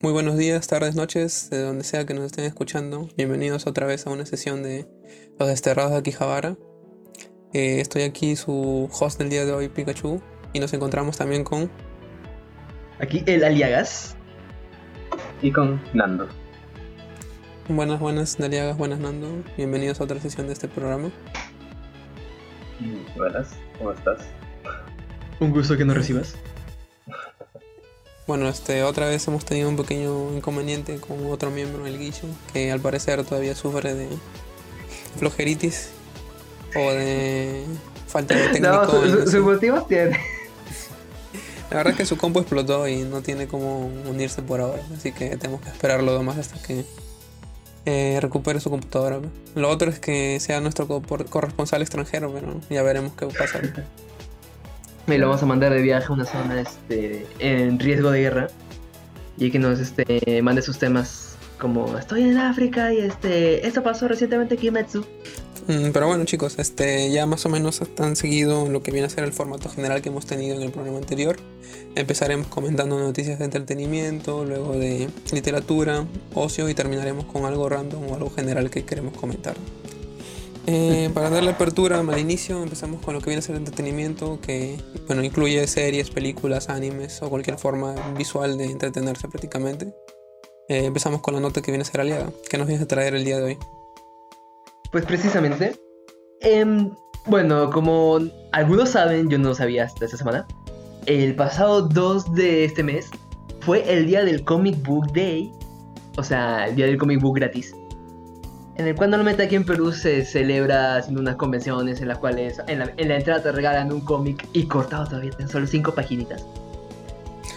Muy buenos días, tardes, noches, de donde sea que nos estén escuchando. Bienvenidos otra vez a una sesión de Los Desterrados de Akihabara. Eh, estoy aquí, su host del día de hoy, Pikachu, y nos encontramos también con... Aquí el Aliagas. Y con Nando. Buenas, buenas, Daliagas, buenas, Nando. Bienvenidos a otra sesión de este programa. Buenas, ¿cómo estás? Un gusto que nos recibas. Bueno, este, otra vez hemos tenido un pequeño inconveniente con otro miembro, el Guicho, que al parecer todavía sufre de flojeritis o de falta de técnico. No, sus su- motivos tiene. La verdad es que su compo explotó y no tiene cómo unirse por ahora, así que tenemos que esperarlo más hasta que eh, recupere su computadora. Lo otro es que sea nuestro corresponsal extranjero, pero ya veremos qué pasa. Me lo vamos a mandar de viaje a una zona este, en riesgo de guerra. Y que nos este, mande sus temas como estoy en África y este esto pasó recientemente en Metsu. Mm, Pero bueno chicos, este ya más o menos han seguido lo que viene a ser el formato general que hemos tenido en el programa anterior. Empezaremos comentando noticias de entretenimiento, luego de literatura, ocio y terminaremos con algo random o algo general que queremos comentar. Eh, para darle apertura al inicio, empezamos con lo que viene a ser entretenimiento, que bueno, incluye series, películas, animes o cualquier forma visual de entretenerse prácticamente. Eh, empezamos con la nota que viene a ser aliada. ¿Qué nos vienes a traer el día de hoy? Pues precisamente. em, bueno, como algunos saben, yo no lo sabía hasta esta semana. El pasado 2 de este mes fue el día del Comic Book Day. O sea, el día del Comic Book gratis. En el cual normalmente aquí en Perú se celebra haciendo unas convenciones en las cuales en la, en la entrada te regalan un cómic y cortado todavía en solo 5 paginitas.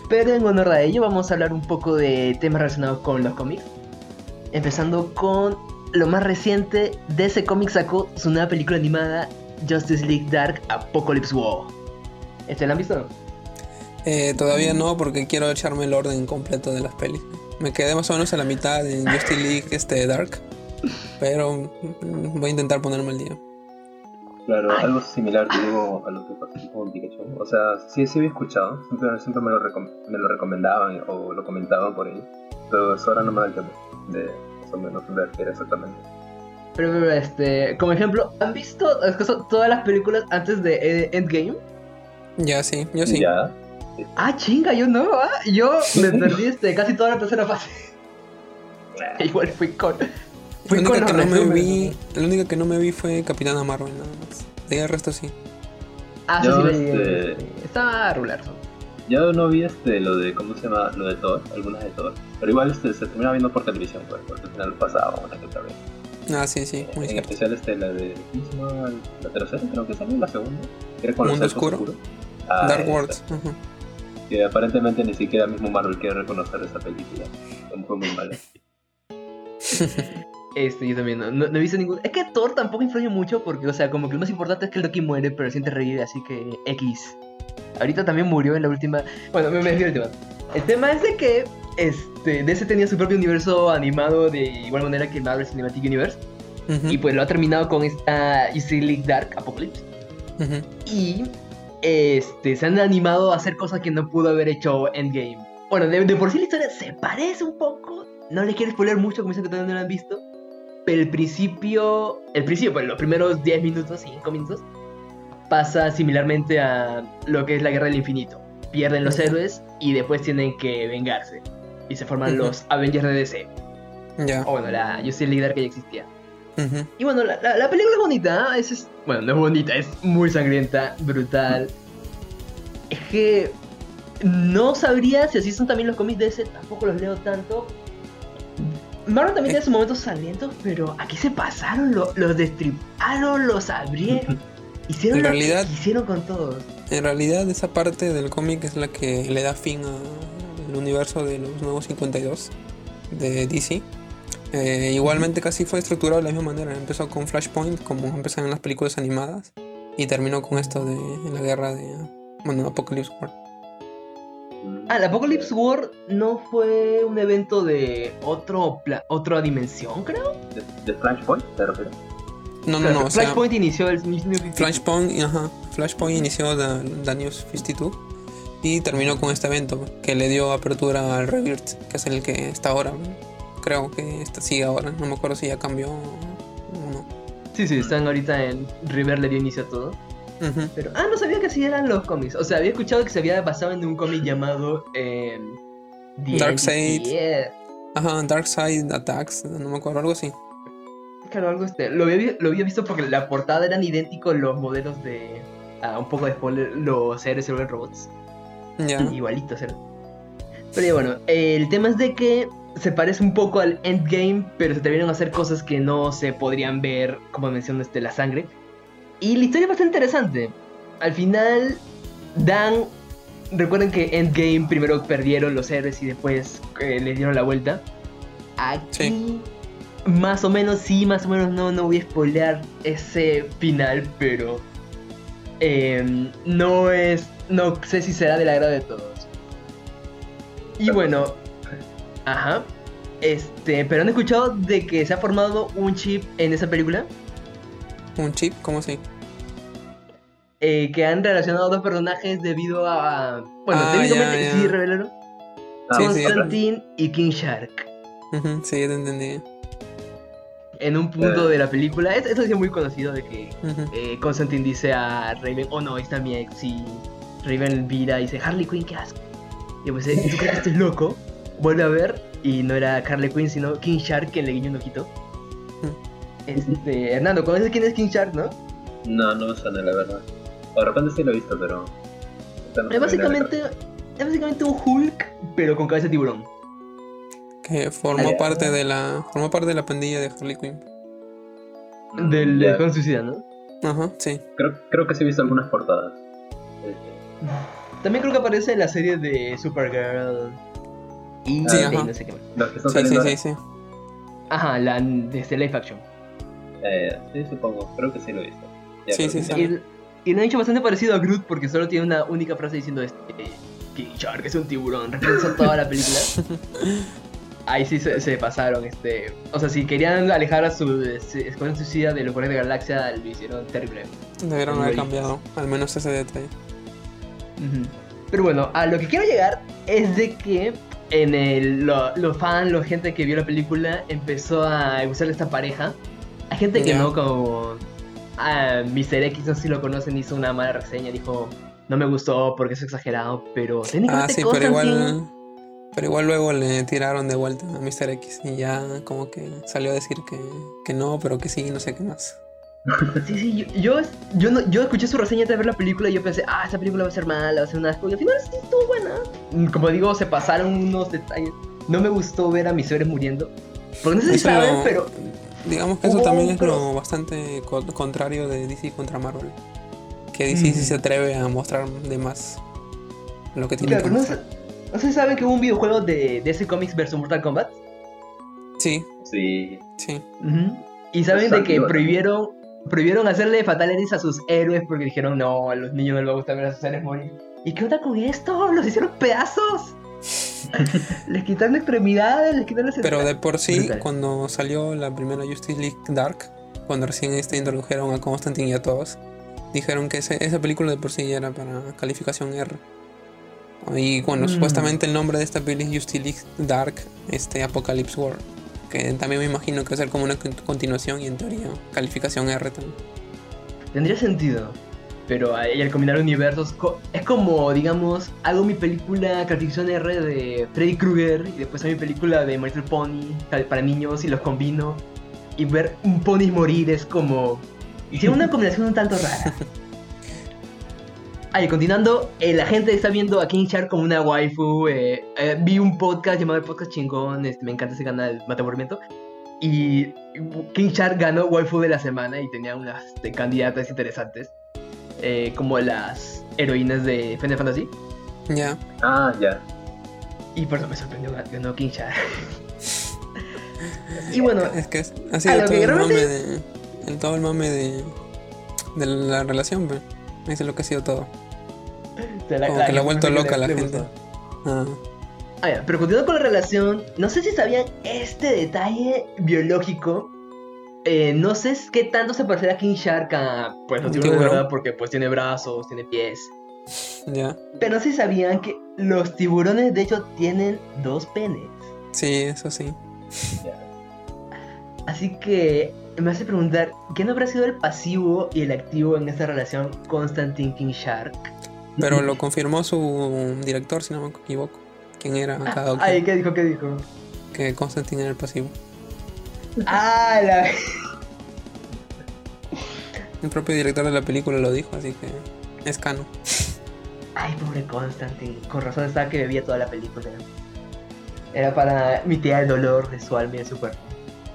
Pero en honor a ello vamos a hablar un poco de temas relacionados con los cómics. Empezando con lo más reciente de ese cómic sacó su nueva película animada Justice League Dark Apocalypse War. ¿Este la han visto? Eh, todavía no, porque quiero echarme el orden completo de las pelis. Me quedé más o menos a la mitad en Justice League este, Dark, pero voy a intentar ponerme al día. Claro, algo similar digo a lo que pasó con Pikachu. O sea, sí, sí había escuchado, siempre, siempre me, lo recom- me lo recomendaban o lo comentaban por ahí. Pero eso ahora no me da el tiempo de más o menos ver qué era exactamente. Pero, pero, este, como ejemplo, ¿han visto es que son todas las películas antes de eh, Endgame? Ya, sí, yo sí. Ya, Ah, chinga, yo no, ¿ah? Yo me perdí este, casi toda la tercera fase. Igual fui con. La Fui única, con que no me vi, la única que no me vi fue Capitana Marvel, nada más. De ahí el resto sí. Ah, sí, Yo, sí, la este- Estaba regular. yo no vi este, lo de, ¿cómo se llama? Lo de Thor, algunas de Thor. Pero igual este, se terminaba viendo por televisión, pues, porque al final pasaba una que otra vez. Ah, sí, sí, muy en cierto. especial este, la de, ¿cómo se llama? La tercera, creo que salió, la segunda. era con Mundo Oscuro. oscuros. Ah, Dark esa. Worlds. ujú. Que aparentemente ni siquiera mismo Marvel quiere reconocer esa película. Fue muy mala. Este, yo también no, no, no he visto ningún. Es que Thor tampoco influye mucho porque, o sea, como que lo más importante es que el Loki muere, pero siente revive, así que X. Ahorita también murió en la última. Bueno, me me desvío del tema. El tema es de que este, DC tenía su propio universo animado de igual manera que Marvel Cinematic Universe. Y pues lo ha terminado con esta Justice League Dark Apocalypse. Y este, se han animado a hacer cosas que no pudo haber hecho Endgame. Bueno, de, de por sí la historia se parece un poco. No le quiero spoiler mucho, como dicen que todavía no lo han visto. El principio, el principio, pues los primeros 10 minutos, 5 minutos, pasa similarmente a lo que es la guerra del infinito. Pierden los héroes y después tienen que vengarse. Y se forman los Avengers de DC. Ya. O bueno, la Justice League que ya existía. Y bueno, la, la- la película es bonita, ¿eh? es, es- bueno, no es bonita, es muy sangrienta, brutal. Es que no sabría si así son también los cómics de ese, tampoco los leo tanto. Marvel también tiene sus momentos sangrientos, pero aquí se pasaron, lo- los destriparon, los abrieron, hicieron En lo realidad- que hicieron con todos. En realidad esa parte del cómic es la que le da fin al universo de los nuevos 52 de DC. Eh, igualmente casi fue estructurado de la misma manera. Empezó con Flashpoint, como empezaron las películas animadas, y terminó con esto de la guerra de bueno, Apocalypse War. Ah, la Apocalypse War no fue un evento de otro pla- otra dimensión, creo. ¿De, de Flashpoint te refieres? No, no, no. o sea, Flashpoint inició el mismo Flashpoint, ajá, Flashpoint inició The, The New 52 Y terminó con este evento que le dio apertura al Rebirth, que es el que está ahora. Creo que está, sigue ahora. No me acuerdo si ya cambió o no. Sí, sí, están ahorita en River le dio inicio a todo. Pero, ah, no sabía que así eran los cómics. O sea, había escuchado que se había basado en un cómic llamado eh, The Darkseid. Yeah. Ajá, Dark Side Attacks, no me acuerdo, algo así. Claro, algo este. Lo había, lo había visto porque la portada eran idénticos los modelos de. Ah, un poco de spoiler, los héroes vuelven robots. Ya. Igualitos eran. Pero bueno, el tema es de que se parece un poco al endgame, pero se atrevieron a hacer cosas que no se podrían ver, como mencionaste, la sangre. Y la historia es bastante interesante. Al final, Dan. Recuerden que Endgame primero perdieron los héroes y después eh, le dieron la vuelta. Aquí, Sí. más o menos, sí, más o menos, no, no voy a spoilear ese final, pero. eh, no es. No sé si será del agrado de todos. Y bueno. Ajá. Este, pero han escuchado de que se ha formado un chip en esa película. Un chip, ¿cómo así? eh, que han relacionado a dos personajes debido a. Bueno, Ah, técnicamente ya, ya. sí revelaron. Ah, Sí, bueno, sí. Constantine y King Shark. Sí, ya te entendí. En un punto Eh. de la película. es- Eso es muy conocido de que eh, Constantine dice a Raven, oh no, ahí está mi ex. Y Raven vira y dice, Harley Quinn, ¿qué haces? Y pues, ¿tú crees que estoy loco? Vuelve a ver y no era Harley Quinn, sino King Shark que le guiñó un ojito. Este, Hernando, ¿conoces quién es King Shark, no? No, no me suena, la verdad. O de repente sí lo he visto, pero. no Es la básicamente, es básicamente un Hulk, pero con cabeza de tiburón. Que formó parte de la. Formó parte de la pandilla de Harley Quinn. cabeza. Del Escuadrón Suicida, ¿no? Ajá, sí. creo, creo que sí he visto algunas portadas. Este, También creo que aparece en la serie de Supergirl. Y Sí, de ajá. no sé qué más. Los que están Sí, sí, sí, sí. Ajá, la de este live action. Eh, sí, supongo. Creo que sí lo he visto. Ya, Sí, sí, sí. Y, y lo han hecho bastante parecido a Groot porque solo tiene una única frase diciendo este King Shark es un tiburón, referencia a toda la película. Ahí sí se, se pasaron, este. O sea, si querían alejar a su Escuadrón Suicida de los Guardianes de la Galaxia, lo hicieron terrible. Debieron haber cambiado, al menos ese detalle. Pero bueno, a lo que quiero llegar es de que en el, lo- los fans, la gente que vio la película empezó a gustarle esta pareja. Hay gente que no, como a Mr. X, no sé si lo conocen, hizo una mala reseña, dijo, no me gustó porque es exagerado, pero Ah, técnicamente sí, pero igual. Pero igual luego le tiraron de vuelta a Mr. X y ya como que salió a decir que, que no, pero que sí, no sé qué más. Sí, sí, yo, yo, yo, no- yo escuché su reseña antes de ver la película y yo pensé, ah, esta película va a ser mala, va a ser una asco. Y al final sí estuvo buena. Mm, Como digo, se pasaron unos detalles. No me gustó ver a mis seres muriendo. Porque no sé si saben, pero Digamos que eso también es lo bastante co- contrario de DC contra Marvel. Que DC sí Mm. se atreve a mostrar de más lo que tiene Claro, que no, mostrar. sé, no sé si saben que hubo un videojuego de DC Comics vs Mortal Kombat. Sí, Sí. sí. Y saben de que prohibieron prohibieron hacerle fatalities a sus héroes porque dijeron, no, a los niños no les va a gustar ver a sus héroes morir. ¿Y qué onda con esto? Los hicieron pedazos. les quitaron extremidades, les quitaron las Pero de por sí, Brutal. cuando salió la primera Justice League Dark, cuando recién este introdujeron a Constantine y a todos, dijeron que ese- esa película de por sí ya era para calificación R. Y bueno, Mm. supuestamente el nombre de esta peli es Justice League Dark, este Apocalypse War. Que también me imagino que va a ser como una con- continuación y en teoría calificación R también. Tendría sentido. Pero ahí al combinar universos es como, digamos, hago mi película calificación R de Freddy Krueger y después hago mi película de My Little Pony para niños y los combino. Y ver un pony morir es como... Hicieron una combinación un tanto rara. Ahí, continuando, eh, la gente está viendo a King Shark como una waifu. eh, eh, vi un podcast llamado el Podcast Chingón, este, me encanta ese canal, Mata Aburrimiento. Y King Shark ganó waifu de la semana y tenía unas este, candidatas interesantes. Eh, como las heroínas de Final Fantasy. Ya. Ah, ya. Y por eso me sorprendió gan- ganó King Shark. y bueno, Es que ha a sido todo el mame de. El, todo el mame de. de la relación, pero. Eso es lo que ha sido todo. como que le ha vuelto loca la le gente. Ah, Ah, ya, pero continuando con la relación, no sé si sabían este detalle biológico. Eh, no sé qué tanto se parecerá a King Shark a pues los tiburones, tiburón. ¿verdad? Porque pues tiene brazos, tiene pies. Ya. Pero sí sabían que los tiburones de hecho tienen dos penes. Sí, eso sí. Así que me hace preguntar, ¿quién habrá sido el pasivo y el activo en esta relación Constantine King Shark? Pero lo confirmó su director, si no me equivoco. ¿Quién era cada? Ay, ¿qué dijo? ¿Qué dijo? Que Constantine era el pasivo. Ah, la... El propio director de la película lo dijo, así que es cano. Ay, pobre Constantine. Con razón estaba que bebía toda la película. Era para mitigar el dolor de su alma y de su cuerpo.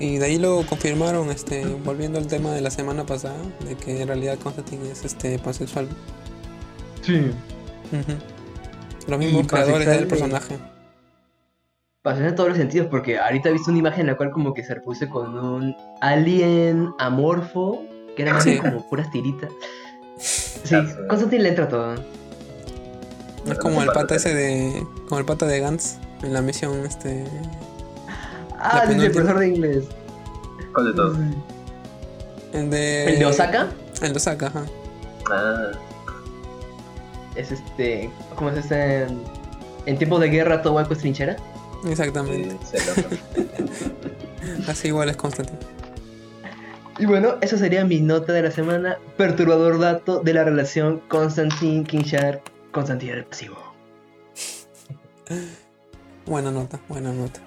Y de ahí lo confirmaron, este, volviendo al tema de la semana pasada, de que en realidad Constantine es este pansexual. Sí. Los mismos creadores del de- personaje. Pasó en todos los sentidos, porque ahorita he visto una imagen en la cual como que se repuso con un alien amorfo, que era más Sí. bien como puras tiritas. Sí. Constantine le entra todo. Es como el pata ese de. como el pata de Gantz en la misión este. Ah, el profesor de inglés. ¿Cuál de todos? El de. ¿El de Osaka? El de Osaka, ajá. Ah, Es este. ¿Cómo es este? En, en tiempos de guerra todo hueco es trinchera. Exactamente. Así igual es Constantine. Y bueno, eso sería mi nota de la semana. Perturbador dato de la relación Constantine King Shark. Constantine el pasivo. Buena nota, buena nota.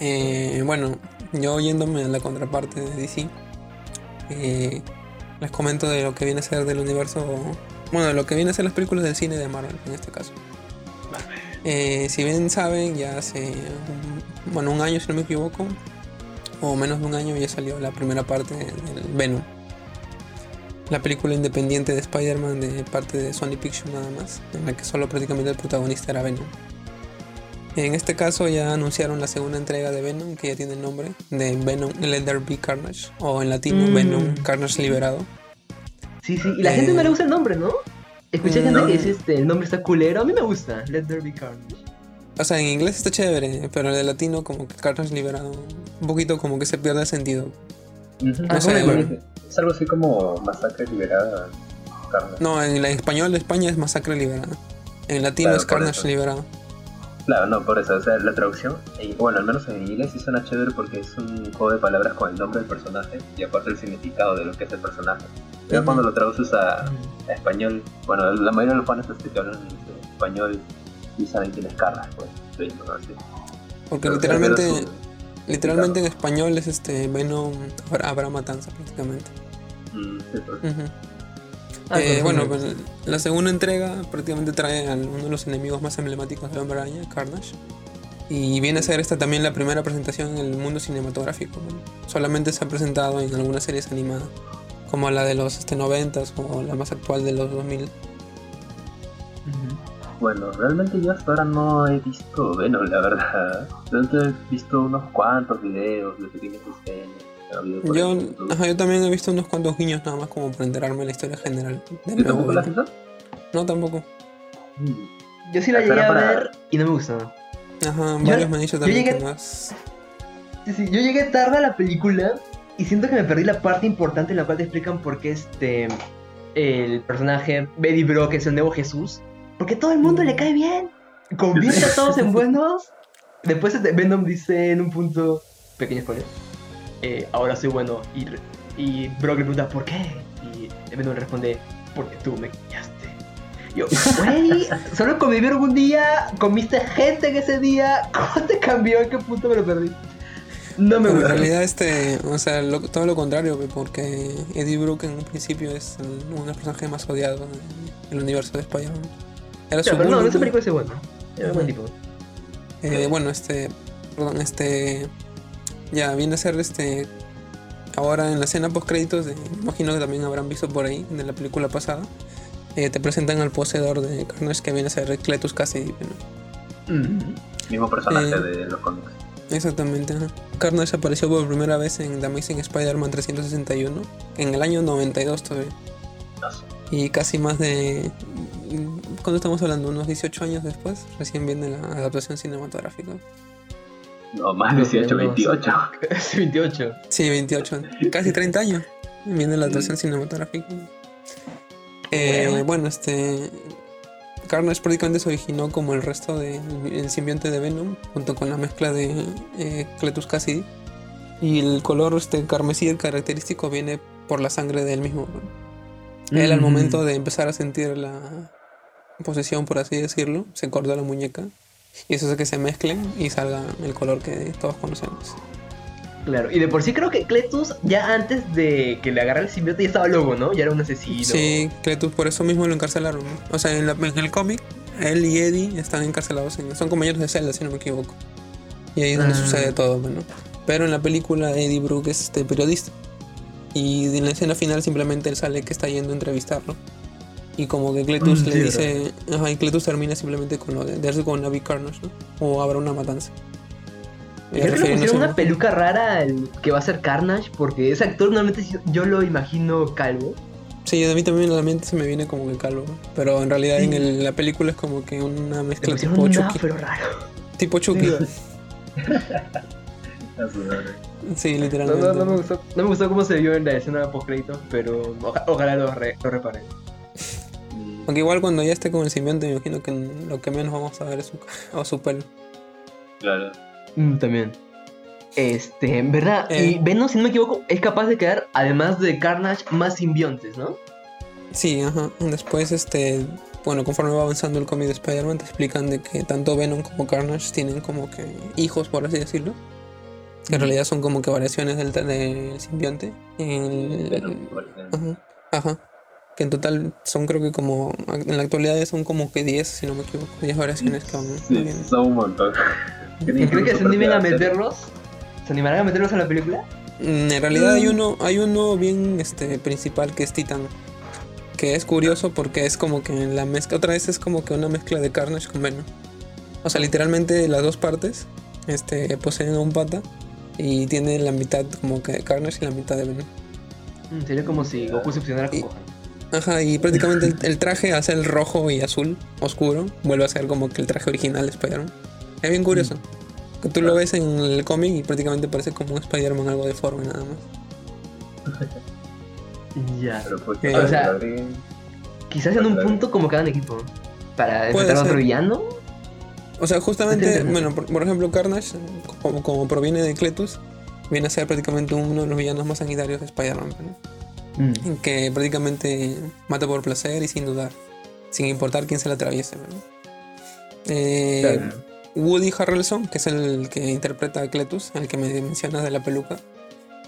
Eh, bueno, yo yéndome a la contraparte de DC, eh, les comento de lo que viene a ser del universo, bueno, de lo que viene a ser las películas del cine de Marvel en este caso. Eh, si bien saben, ya hace un, bueno, un año si no me equivoco, o menos de un año ya salió la primera parte del Venom. La película independiente de Spider-Man de parte de Sony Pictures nada más, en la que solo prácticamente el protagonista era Venom. En este caso ya anunciaron la segunda entrega de Venom, que ya tiene el nombre de Venom Let There Be Carnage, o en latino Mm. Venom Carnage Liberado. Sí, sí. Y la Eh, gente no le gusta el nombre, ¿no? Escuché mm, gente no. que dice este, el nombre está culero. A mí me gusta. Let there be carnage. O sea, en inglés está chévere, pero en el latino como que Carnage Liberado, un poquito como que se pierde el sentido. No sé, Es- bueno. Es algo así como masacre liberada, carne. No, en el español de España es Masacre Liberada. En latino Claro, es Carnage. Liberado. Claro, no, por eso, o sea, la traducción, y bueno, al menos en inglés sí suena chévere porque es un juego de palabras con el nombre del personaje y aparte el significado de lo que es el personaje. Pero cuando lo traduces a, a español, bueno, la mayoría de los fans este, que hablan en español y saben quién es Carla, pues, ¿no? Así. Porque Pero- literalmente, literalmente en español es este Venom habrá, habrá matanza prácticamente. Mm, sí, pues. Ujú. Ah, Eh, bueno, pues, la segunda entrega prácticamente trae a uno de los enemigos más emblemáticos de Hombre Araña, Carnage. Y viene a ser esta también la primera presentación en el mundo cinematográfico. ¿no? Solamente se ha presentado en algunas series animadas, como la de los este, 90 o la más actual de los 2000. Ujú. Bueno, realmente yo hasta ahora no he visto Venom, la verdad. Realmente he visto unos cuantos videos de pequeñas escenas. Yo, ajá, yo también he visto unos cuantos guiños nada más como para enterarme la historia general. del ¿Y nuevo tampoco la has visto? No, tampoco. Yo sí la llegué a para- ver y no me gustó. Ajá, Yo- varios me han dicho yo también llegué- que. Sí, sí, yo llegué tarde a la película y siento que me perdí la parte importante en la cual te explican por qué este el personaje Betty Brock es el nuevo Jesús. Porque todo el mundo le cae bien. Convierte a todos en buenos. Después este Venom dice en un punto, pequeño spoiler, eh, ahora soy bueno. Y, re- y Brock le pregunta, ¿por qué? Y Venom le responde, porque tú me engañaste. Yo, güey, solo convivieron un día, comiste gente en ese día, ¿cómo te cambió? ¿En qué punto me lo perdí? No me Pero en gusta. realidad, este, o sea, lo- todo lo contrario, porque Eddie Brooke en un principio es uno de los personajes más odiados en el universo de Spider-Man. Era Claro, su pero no, bully, esa película es bueno. Era Ujú. buen tipo. eh, bueno, este, perdón, este, ya viene a ser este, ahora en la escena post créditos, de, imagino que también habrán visto por ahí de la película pasada, eh, te presentan al poseedor de Carnage que viene a ser Cletus Cassidy. ¿no? Mm. Mismo personaje Eh. de los cómics. Exactamente. ajá. Carnage apareció por primera vez en The Amazing Spider-Man 361 en el año 92 todavía. No sé. Y casi más de... ¿Cuándo estamos hablando? ¿Unos 18 años después? Recién viene la adaptación cinematográfica. No, más 18, No, 28. Es 28. Sí, 28. Casi 30 años. Viene la adaptación cinematográfica. Eh, Bueno. bueno, este... Carnage prácticamente se originó como el resto del simbionte de Venom, junto con la mezcla de eh, Cletus Cassidy. Y el color este carmesí, el característico, viene por la sangre de él mismo. ¿no? Él al Mm. momento de empezar a sentir la posesión, por así decirlo, se corta la muñeca. Y eso hace que se mezclen y salga el color que todos conocemos. Claro, y de por sí creo que Cletus ya antes de que le agarrara el simbionte ya estaba loco, ¿no? Ya era un asesino. Sí, Cletus por eso mismo lo encarcelaron. ¿no? O sea, en, la- en el cómic, él y Eddie están encarcelados. en- son compañeros de celda, si no me equivoco. Y ahí es donde Ah. sucede todo, bueno. Pero en la película, Eddie Brooke es este periodista. Y en la escena final simplemente él sale que está yendo a entrevistarlo. Y como que Cletus Mm, le dice. Ajá, y Cletus termina simplemente con lo de darse con Navi Carnage, ¿no? O habrá una matanza. Y Eh, creo que le pusieron a- una peluca rara al que va a ser Carnage, porque ese actor normalmente yo- lo imagino calvo. Sí, a mí también en la mente se me viene como que calvo. Pero en realidad Sí. en el- la película es como que una mezcla tipo un Chucky. afro raro. Tipo Chucky. Sí, No, literalmente. no, no me gustó, no me gustó cómo se vio en la escena post crédito, pero oja- ojalá lo, re- lo reparen. Aunque igual cuando ya esté con el simbionte me imagino que lo que menos vamos a ver es su, o su pelo. Claro. Mm, también. Este, en verdad, Eh. y Venom, si no me equivoco, es capaz de crear, además de Carnage, más simbiontes, ¿no? Sí, ajá. Después, este, bueno, conforme va avanzando el cómic de Spider-Man, te explican de que tanto Venom como Carnage tienen como que hijos, por así decirlo. Que en realidad son como que variaciones del, del simbionte. El- Venom, por ejemplo. Ajá, ajá. Que en total son creo que como, en la actualidad son como que 10, si no me equivoco, 10 variaciones que van Sí, son un montón. ¿Y creo que se animen a meterlos? ¿Se animarán a meterlos a la película? Mm, En realidad hay uno, hay uno bien este principal que es Titan. Que es curioso porque es como que en la mezcla, otra vez es como que una mezcla de Carnage con Venom. O sea, literalmente las dos partes este, poseen un pata y tiene la mitad como que de Carnage y la mitad de Venom. Mm, sería como si Goku se fusionara con Y- Gohan. Ajá, y prácticamente el, el traje hace el rojo y azul oscuro, vuelve a ser como que el traje original de Spider-Man. Es bien curioso. Que tú lo ves en el cómic y prácticamente parece como un Spider-Man algo deforme nada más. Ya. Pero Eh, o sea. Quizás en un punto como cada equipo. Para enfrentar a otro villano. O sea, justamente, bueno, por, por ejemplo, Carnage, como, como proviene de Cletus, viene a ser prácticamente uno de los villanos más sanguinarios de Spider-Man, ¿no? Mm. Que prácticamente mata por placer y sin dudar, sin importar quién se le atraviese. ¿no? Eh, Claro. Woody Harrelson, que es el que interpreta a Cletus, el que me mencionas de la peluca,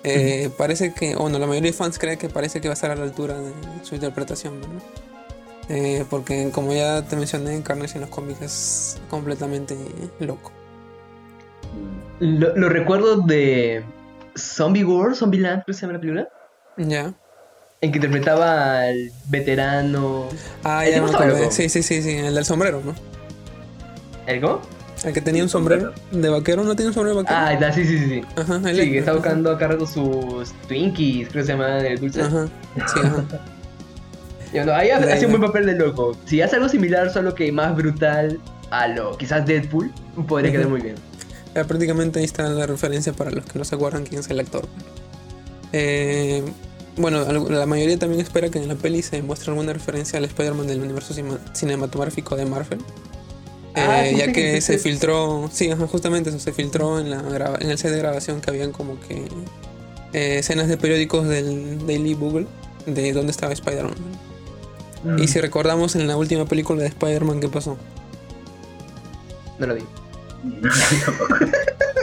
eh, parece que, bueno, la mayoría de fans cree que parece que va a estar a la altura de su interpretación, ¿no? Eh, porque como ya te mencioné, Carnage en los cómics es completamente loco. Lo, lo recuerdo de Zombie War, Zombie Land, que se llama la película. Ya. En que interpretaba al veterano. Ah, El ya me loco. Sí, sí, sí, sí, el del sombrero, ¿no? ¿El cómo? El que tenía un El sombrero. ¿De vaquero no tiene un sombrero de vaquero? Ah, está, sí, sí, sí. sí. Ajá, él Sí, que está buscando acá rato sus Twinkies, creo que se llama el dulce. Ajá, sí, ajá. Ahí hace un buen papel de loco. Si hace algo similar, solo que más brutal a lo quizás Deadpool, podría quedar muy bien. Ya prácticamente ahí está la referencia para los que no se acuerdan quién es el actor. Eh, bueno, al- la mayoría también espera que en la peli se muestre alguna referencia al Spider-Man del universo cinematográfico de Marvel. Ah, Eh, sí, ya sí, que sí, se sí. filtró, sí, ajá, justamente eso, se filtró en, la en el set de grabación que habían como que eh, escenas de periódicos del Daily Google de dónde estaba Spider-Man. Mm. Y si recordamos en la última película de Spider-Man, ¿qué pasó? No lo vi. Tampoco.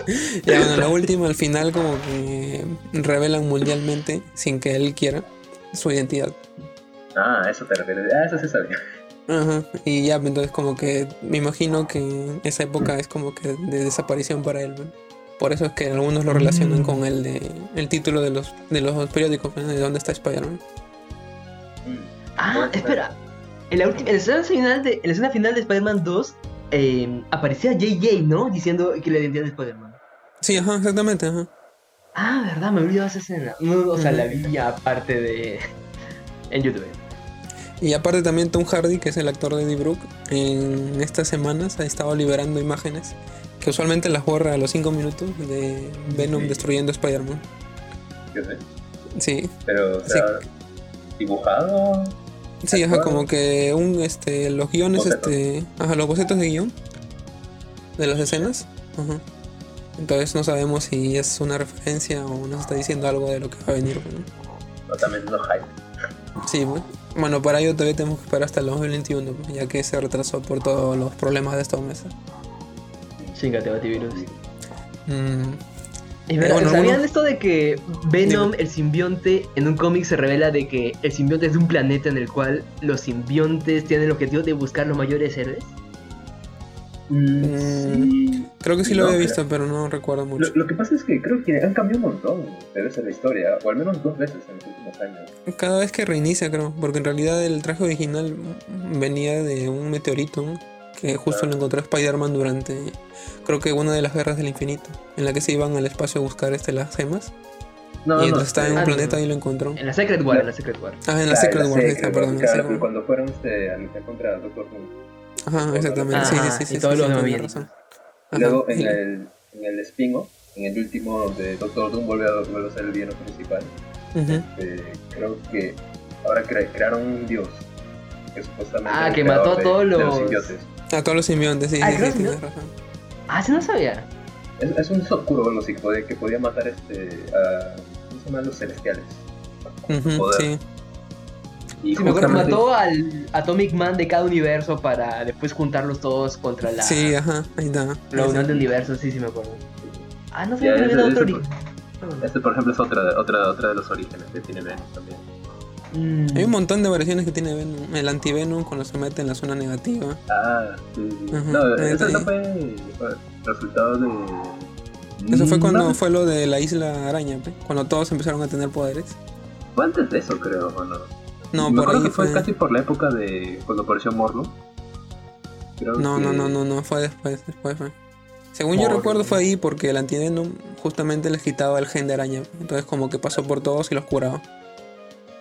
Ya, bueno, la última, al final, como que revelan mundialmente, sin que él quiera, su identidad. Ah, eso te refieres. Ah, eso se sabía. Ajá. Y ya, entonces, como que me imagino que esa época es como que de desaparición para él. ¿no? Por eso es que algunos lo relacionan Mm. con el, de, el título de los, de los periódicos, ¿no? de dónde está Spider-Man. Ah, espera. En la, última, en la escena final de, en la escena final de Spider-Man 2, eh, aparecía JJ, ¿no? Diciendo que la identidad de Spider-Man. Sí, ajá, exactamente, ajá. Ah, verdad, me olvidaba esa escena. No, o sea, la vi aparte de. en YouTube. Y aparte también Tom Hardy, que es el actor de Eddie Brooke, en estas semanas ha estado liberando imágenes que usualmente las borra a los 5 minutos de Venom Sí. destruyendo Spider-Man. Sí, Pero, o sea, dibujado. Sí, ajá, como que un, este, los guiones, este, ajá, los bocetos de guion de las escenas. Ajá. Entonces no sabemos si es una referencia o nos está diciendo algo de lo que va a venir. ¿no? O también no hype. Sí. Bueno, para ello todavía tenemos que esperar hasta el 2021, pues, ya que se retrasó por todos los problemas de estos meses. Chingate, Bativirus. Mm, Es verdad, bueno, ¿sabían uno- esto de que Venom, el simbionte, en un cómic se revela de que el simbionte es de un planeta en el cual los simbiontes tienen el objetivo de buscar los mayores héroes? Mm, creo que sí lo No, había creo- visto, pero no recuerdo mucho. Lo, lo que pasa es que creo que han cambiado un montón de veces la historia, o al menos dos veces en los últimos años. Cada vez que reinicia, creo, porque en realidad el traje original venía de un meteorito ¿no? que justo lo encontró Spider-Man durante, creo que una de las guerras del infinito, en la que se iban al espacio a buscar este, las gemas. No, y no, entonces estaba en un Ah, no. planeta y lo encontró. En la Secret War, en la Secret War. Ah, en la Claro, Secret está, perdón. Claro, cuando fueron este, a luchar contra Doctor Who. Ajá, exactamente, sí, sí, sí. y sí, todos sí, los. Y luego en el, en el spin-off, en el último de Doctor Doom vuelve a, vuelve a ser el villano principal. Este, creo que ahora cre- crearon un dios. Que supuestamente Ah, que mató a de- todos de los- simbiontes. A todos los simbiontes, sí, Ah, sí, sí, tienes razón. Ah, sí, no sabía. Es, es un oscuro algo así, que podía, que podía matar este, a ¿cómo se llaman los celestiales. Poder. sí. Y Sí, me acuerdo, justamente- mató al Atomic Man de cada universo para después juntarlos todos contra la, Sí, ajá, ahí está. la unión de universos, sí, sí me acuerdo. Ah, no sabía que ese- otro origen. Este, por ejemplo, es otra, otra, otra de los orígenes que tiene Venom también. Mm. Hay un montón de variaciones que tiene Venom. El anti-Venom cuando se mete en la zona negativa. Ah, sí, sí. Ajá, No, eso no fue, resultado de. Eso fue Mm, cuando no, fue lo de la isla araña, pe, cuando todos empezaron a tener poderes. Fue antes de eso, creo, ¿o no? No, Me por acuerdo ahí que fue, fue. casi por la época de cuando apareció Morlo. Creo No, que- no, no, no, no, fue después, después fue. Según yo recuerdo fue ahí porque el antivenom justamente les quitaba el gen de araña. Entonces como que pasó por todos y los curaba.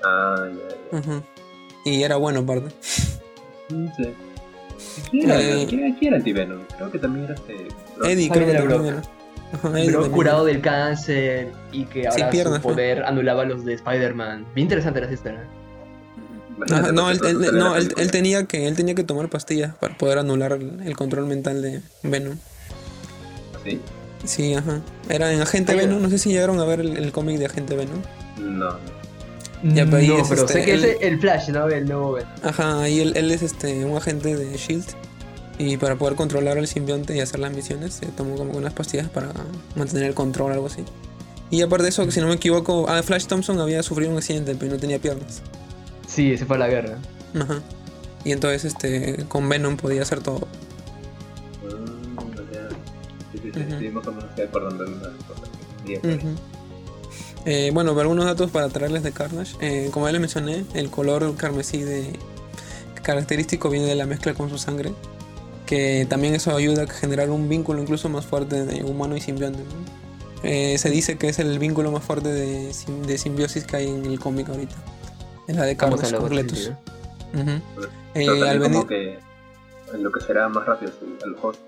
Ah, ya, ya. Y era bueno aparte. Mm, Sí. ¿Quién era, Eh, quién, quién era Antivenom? Creo que también era este. Eddie creo que era también era. Ajá, Eddie Pero también curado era. del cáncer y que ahora su poder anulaba los de Spider-Man. Bien interesante la historia. Ajá, no, él, él- no tenía que, él tenía que tomar pastillas para poder anular el, el control mental de Venom. ¿Sí? Sí, ajá. Era en Agente. Venom. No sé si llegaron a ver el, el cómic de Agente Venom. No, no. Ya, pero ahí no, es pero este, sé que el- es el Flash, ¿no? El nuevo Venom. Ajá, ahí él, él es este un agente de Shield. Y para poder controlar al simbionte y hacer las misiones, se tomó como unas pastillas para mantener el control, algo así. Y aparte de eso, si no me equivoco, ah, Flash Thompson había sufrido un accidente, pero no tenía piernas. Sí, se fue a la guerra. Ajá. Y entonces este con Venom podía hacer todo. Eh, bueno, pero algunos datos para traerles de Carnage. Eh, como ya les mencioné, el color carmesí de característico viene de la mezcla con su sangre. Que también eso ayuda a generar un vínculo incluso más fuerte de humano y simbionte. ¿no? Eh, se dice que es el vínculo más fuerte de simbiosis que hay en el cómic ahorita. Es la de Vamos a Carnage la con otra, Letus. sí, Ujú. Pero Eh, al como venir- que en lo que será más rápido el, el host.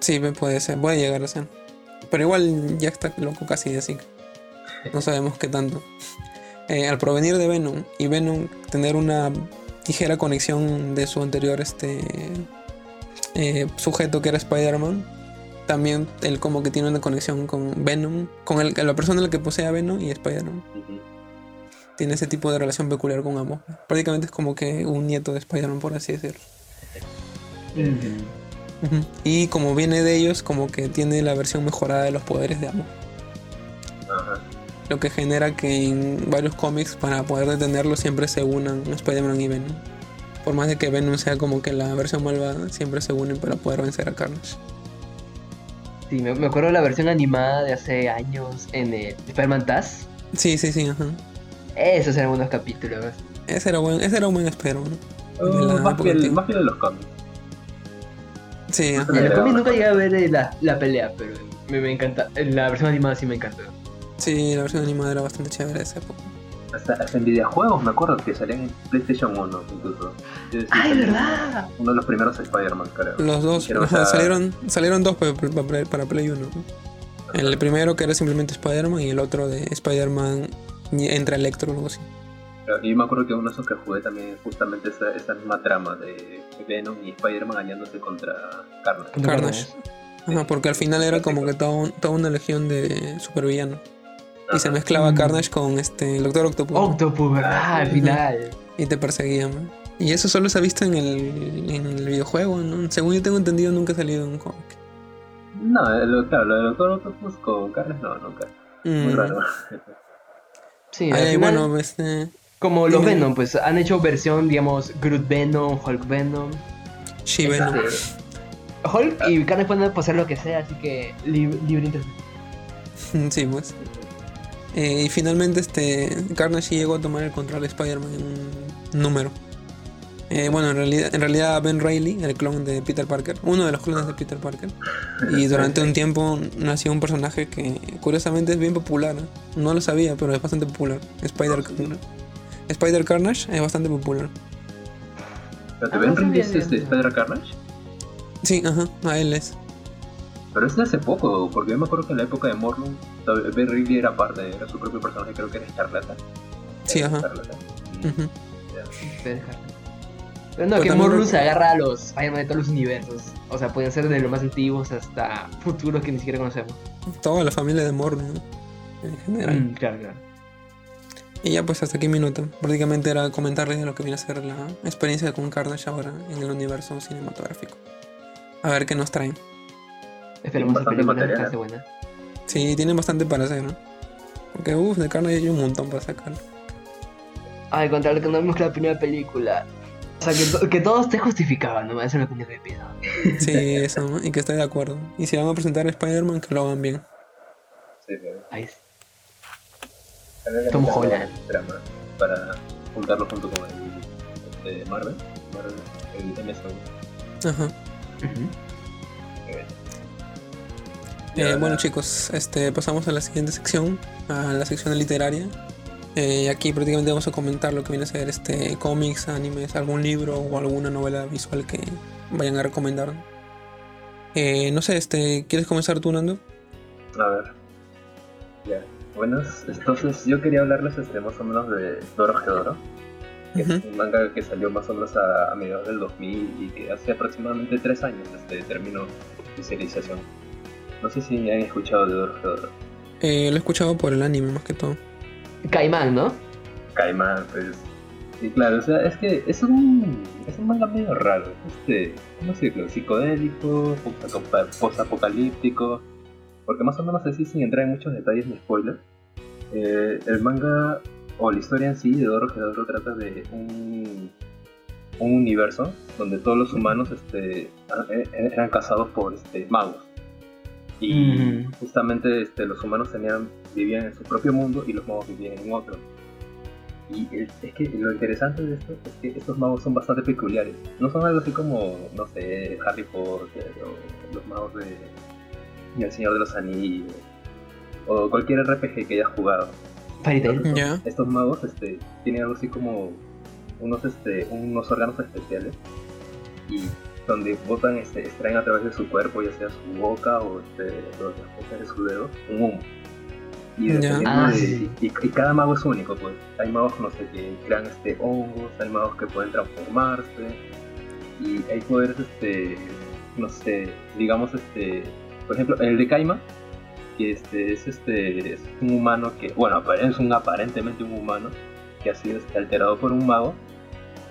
Sí, me puede ser, puede llegar a ser. Pero igual ya está loco casi de así. que No sabemos qué tanto. Eh, al provenir de Venom y Venom tener una ligera conexión de su anterior este eh, sujeto que era Spider-Man, también él como que tiene una conexión con Venom, con el, la persona a la que posee a Venom y Spider-Man. Ujú. Tiene ese tipo de relación peculiar con ambos. Prácticamente es como que un nieto de Spider-Man, por así decirlo. Y como viene de ellos, como que tiene la versión mejorada de los poderes de ambos. Ajá. Lo que genera que en varios cómics, para poder detenerlo, siempre se unan Spider-Man y Venom. Por más de que Venom sea como que la versión malvada, siempre se unen para poder vencer a Carnage. Sí, me, me acuerdo de la versión animada de hace años en el Spider-Man Taz. Sí, sí, sí, ajá. Esos eran unos capítulos. Ese era, buen, ese era un buen espero, ¿no? De la más, fiel a los cómics. Sí. En el Era cómic una nunca llegué a ver la, la pelea, pero me, me encanta. En la versión animada sí me encantó. Sí, la versión animada era bastante chévere de esa época. Hasta, hasta en videojuegos me acuerdo que salían en PlayStation 1 incluso. Yo decía, ¡Ay, salía verdad! Uno de los primeros Spider-Man, creo. Los dos, esa- salieron, salieron dos para, para- para Play 1. El primero que era simplemente Spider-Man y el otro de Spider-Man entra Electro o algo así. Y yo me acuerdo que uno de esos que jugué también justamente esa, esa misma trama de Venom y Spider-Man aliándose contra Carnage. Carnage. Ajá, porque al final era como que toda, un- toda una legión de supervillanos. Y se mezclaba Mm. Carnage con este el Doctor Octopus. Octopus, ¿verdad? Al final. Y te perseguían. ¿no? Y eso solo se ha visto en el, en el videojuego, ¿no? Según yo tengo entendido, nunca ha salido en un cómic. No, lo, claro, lo del Doctor Octopus con Carnage no, nunca. Muy Mm. raro. Sí, Ay, final, bueno, este. como los. Venom, pues han hecho versión, digamos, Groot Venom, Hulk Venom. Venom. Este, Hulk y Carnage pueden pasar lo que sea, así que lib- libre. Sí, pues. Eh, y finalmente este Carnage sí llegó a tomar el control de Spider-Man en un número. Eh, bueno, en realidad, en realidad Ben Reilly, el clon de Peter Parker, uno de los clones de Peter Parker, y durante un tiempo nació un personaje que curiosamente es bien popular. ¿eh? No lo sabía, pero es bastante popular. Spider, Spider Carnage es bastante popular. Pero te sabía Reilly es de este. Spider Carnage. Sí, ajá, a él es. Pero es de hace poco, porque yo me acuerdo que en la época de Morlun, Ben Reilly era parte, era su propio personaje, creo que era Escarlata. Sí, Era ajá. Escarlata. Ujú. Pero no, que se agarra a los Spider-Man de todos los universos. O sea, pueden ser de los más antiguos hasta futuros que ni siquiera conocemos. Toda la familia de Morlun, ¿no? en general. Mm, claro, claro. Y ya pues hasta aquí mi nota. Prácticamente era comentarles de lo que viene a ser la experiencia con Carnage ahora en el universo cinematográfico. A ver qué nos traen. Esperemos que esté buena. Sí, tienen bastante para hacer, ¿no? Porque uff, de Carnage hay un montón para sacar. Ay, contarle que no vimos la primera película. O sea, que, to- que todo esté justificado, no me hace lo que pido. Sí, eso, ¿no? Y que estoy de acuerdo. Y si van a presentar a Spider-Man, que lo hagan bien. Sí, pero. Ay, sí. Tom Holland. Para juntarlo junto con el este, Marvel. Marvel, el MSU. Ajá. Ujú. Eh, bueno chicos, este, pasamos a la siguiente sección, a la sección literaria. Eh, aquí prácticamente vamos a comentar lo que viene a ser este cómics, animes, algún libro o alguna novela visual que vayan a recomendar. Eh, no sé, este, ¿quieres comenzar tú, Nando? A ver. Ya. Buenas, entonces yo quería hablarles este, más o menos de Doro Gedoro, que es un manga que salió más o menos a, a mediados del 2000 y que hace aproximadamente tres años este, terminó su serialización. No sé si han escuchado de Doro Gedoro. Eh, lo he escuchado por el anime más que todo. Caimán, ¿no? Caimán, pues. Y claro, o sea, es que es un, es un manga medio raro. Este, ¿cómo decirlo? Psicodélico, post- post-apocalíptico. Porque más o menos así, sin entrar en muchos detalles ni spoilers, eh, el manga o la historia en sí de Doro Gedoro trata de un, un universo donde todos los humanos este, a- e- eran cazados por este, magos. Y justamente este, los humanos tenían, vivían en su propio mundo y los magos vivían en otro. Y es, es que lo interesante de esto es que estos magos son bastante peculiares. No son algo así como, no sé, Harry Potter o los magos de, El Señor de los Anillos o cualquier RPG que hayas jugado. Ya. Estos magos este, tienen algo así como unos, este, unos órganos especiales y donde botan, este, extraen a través de su cuerpo, ya sea su boca o este, los- las puntas de su dedo, un humo. Y, Ah, de- sí. y, y cada mago es único, pues. Hay magos, no sé, que crean este, hongos, hay magos que pueden transformarse, y hay poderes, este, no sé, digamos, este, por ejemplo, el de Kaima, que este, es, este, es un humano que, bueno, es un aparentemente un humano que ha sido este, alterado por un mago.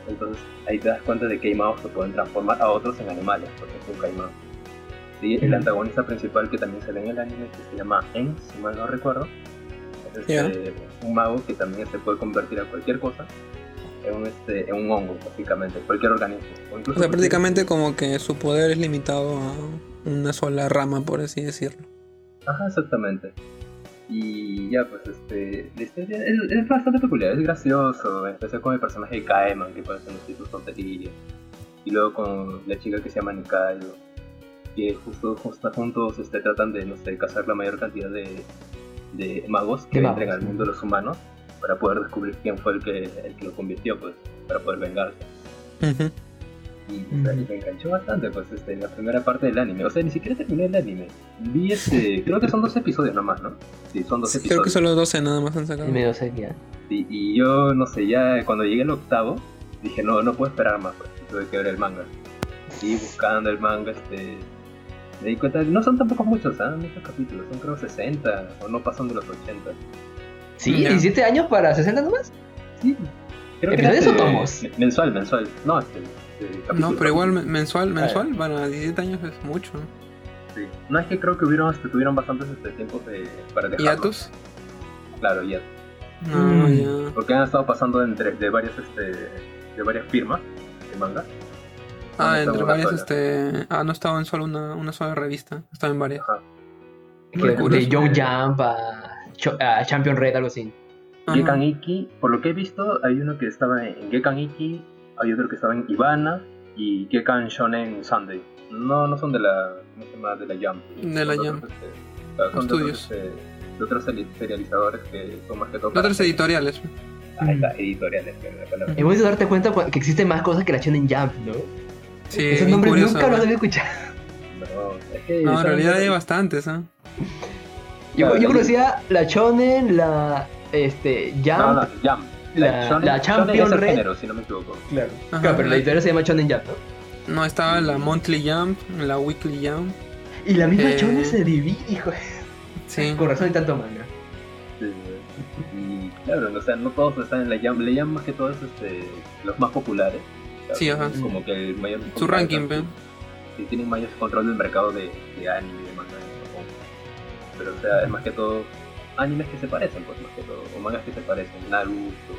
Entonces ahí te das cuenta de que hay magos que pueden transformar a otros en animales, porque es un caimán. Y el antagonista principal que también sale en el anime, que se llama En, si mal no recuerdo, es este, un mago que también se puede convertir a cualquier cosa en un, este, en un hongo, básicamente, cualquier organismo. O, incluso O sea, prácticamente como que su poder es limitado a una sola rama, por así decirlo. Ajá, exactamente. Y ya, pues, este, es, es bastante peculiar, es gracioso, especial con el personaje de Kaeman, que puede hacer sus tonterías. Y luego con la chica que se llama Nikaido, que justo, justo juntos este, tratan de, no sé, cazar la mayor cantidad de, de magos que entren al mundo de los humanos para poder descubrir quién fue el que, el que lo convirtió, pues, para poder vengarse. Ujú. Y, o sea, y me enganchó bastante, pues, este, en la primera parte del anime. O sea, ni siquiera terminé el anime. Vi este, creo que son dos episodios nomás, ¿no? Sí, son dos Sí, episodios. creo que solo 12 nada más han sacado. El medio sería. Y, y yo, no sé, ya cuando llegué al octavo, dije, no, no puedo esperar más, pues, tuve que ver el manga. Y buscando el manga, este, me di cuenta, no son tampoco muchos, ¿ah? Muchos capítulos, son creo 60, o no pasan de los 80. ¿Sí? Ya. ¿17 años para 60 nomás? Sí. Creo ¿Episodios este, o tomos? me- Mensual, mensual. No, este, No, pero igual men- mensual, mensual, para 17 años es mucho. Sí. No es que creo que hubieron, este, tuvieron bastantes este, tiempos de, para dejarlo. ¿Hiatus? Claro, ya. No, Mm. ya. Porque han estado pasando entre, de varias, este, de varias firmas de manga. Ah, Han estado entre varias, sola. este. Ah, no estaba en solo una, una sola revista, estaba en varias. Ajá. De. Young Jump a, Cho- a Champion Red, algo así. Gekan Iki, por lo que he visto, hay uno que estaba en Gekan Iki, hay otro que estaba en Ivana y Gekan Shonen Sunday. No, no son de la, no se llama de la Jump. De la Son Jump. otros, este, claro, son de otros, Estudios. este, de otros seri- serializadores que son más que todo. De otras editoriales. Está, editoriales, que es la palabra. Es bonito darte cuenta cu- que existen más cosas que la Shonen Jump, ¿no? Sí, Esos nombres curioso. nunca los había escuchado. No, es que No, en son- realidad hay bastantes, ¿eh? Yo, Claro, yo conocía la Shonen, la este, Jump. No, no, Jump. La- Shonen- la Champion Red. género, si no me equivoco. Claro. Ajá, Claro, pero la la- editorial se llama Shonen Jump, ¿no? No, estaba la Monthly Jump, la Weekly Jump. Y la misma Eh. Shonen se divide, hijo. Sí. Con razón hay tanto manga. Sí, y claro, o sea, no todos están en la Jam, le llaman más que todos este, los más populares. Sí, ajá. Como que el mayor. Su ranking, ¿ve? Sí, tienen mayor control del mercado de, de anime y de manga en Japón. Pero, o sea, es más que todo animes que se parecen, pues, más que todo. O mangas que se parecen. Naruto,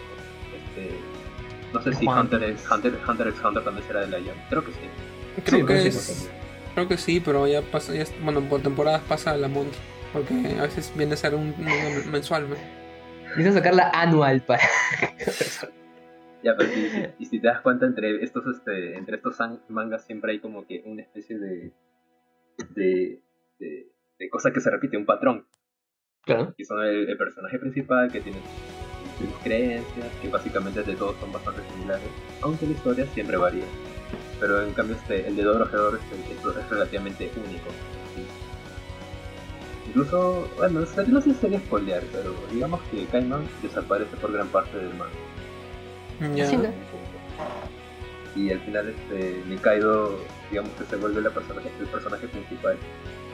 este. No sé si Juan. Hunter x Hunter, Hunter x Hunter también será de la Jam. Creo que sí. Creo Sí, que es. sí, Creo que sí, pero ya pasa, ya es- bueno, por temporadas pasa la Monthly. Porque a veces viene a ser un, un mensual, ¿ve? Necesitan sacar la anual para. Ya, pero y si te das cuenta, entre estos, este, entre estos mangas siempre hay como que una especie de, de, de, de cosa que se repite, un patrón. Claro. Que son el, el personaje principal, que tiene sus creencias, que básicamente de todos son bastante similares, aunque la historia siempre varía. Pero en cambio este, el de Dorohedoro este, es, es relativamente único. ¿sí? Incluso, bueno, no sé si sería spoilear, pero digamos que Kaiman desaparece por gran parte del manga. Sí, ¿no? Y al final este Nikaido digamos que se vuelve la personaje, el personaje principal.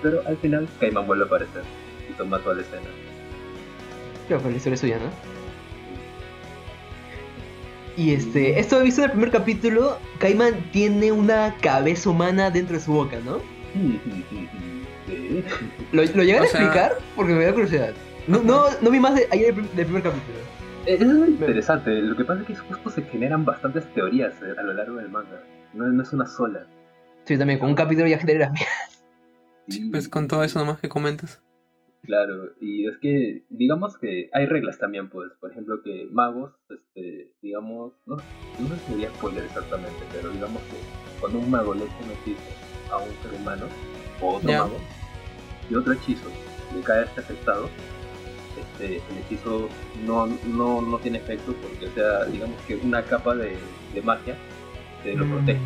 Pero al final Kaiman vuelve a aparecer y toma toda la escena. Claro, pero la historia es suya, ¿no? Y este, esto he visto en el primer capítulo, Kaiman tiene una cabeza humana dentro de su boca, ¿no? Sí. ¿Lo, lo llegan a O sea- explicar? Porque me da curiosidad. No, no, no vi más de ayer del, prim- del primer capítulo. Eh, Es muy interesante, lo que pasa es que justo se generan bastantes teorías eh, a lo largo del manga. No, no es una sola. Sí, también, con un capítulo ya genera Sí, Pues con todo eso nomás que comentas. Claro, y es que, digamos que hay reglas también, pues, por ejemplo, que magos, este, digamos, no, no sé si sería spoiler exactamente, pero digamos que cuando un mago le echa un hechizo a un ser humano, o otro mago, y otro hechizo le cae a este afectado, este, el hechizo no, no, no tiene efecto porque, o sea, digamos que una capa de, de magia te lo protege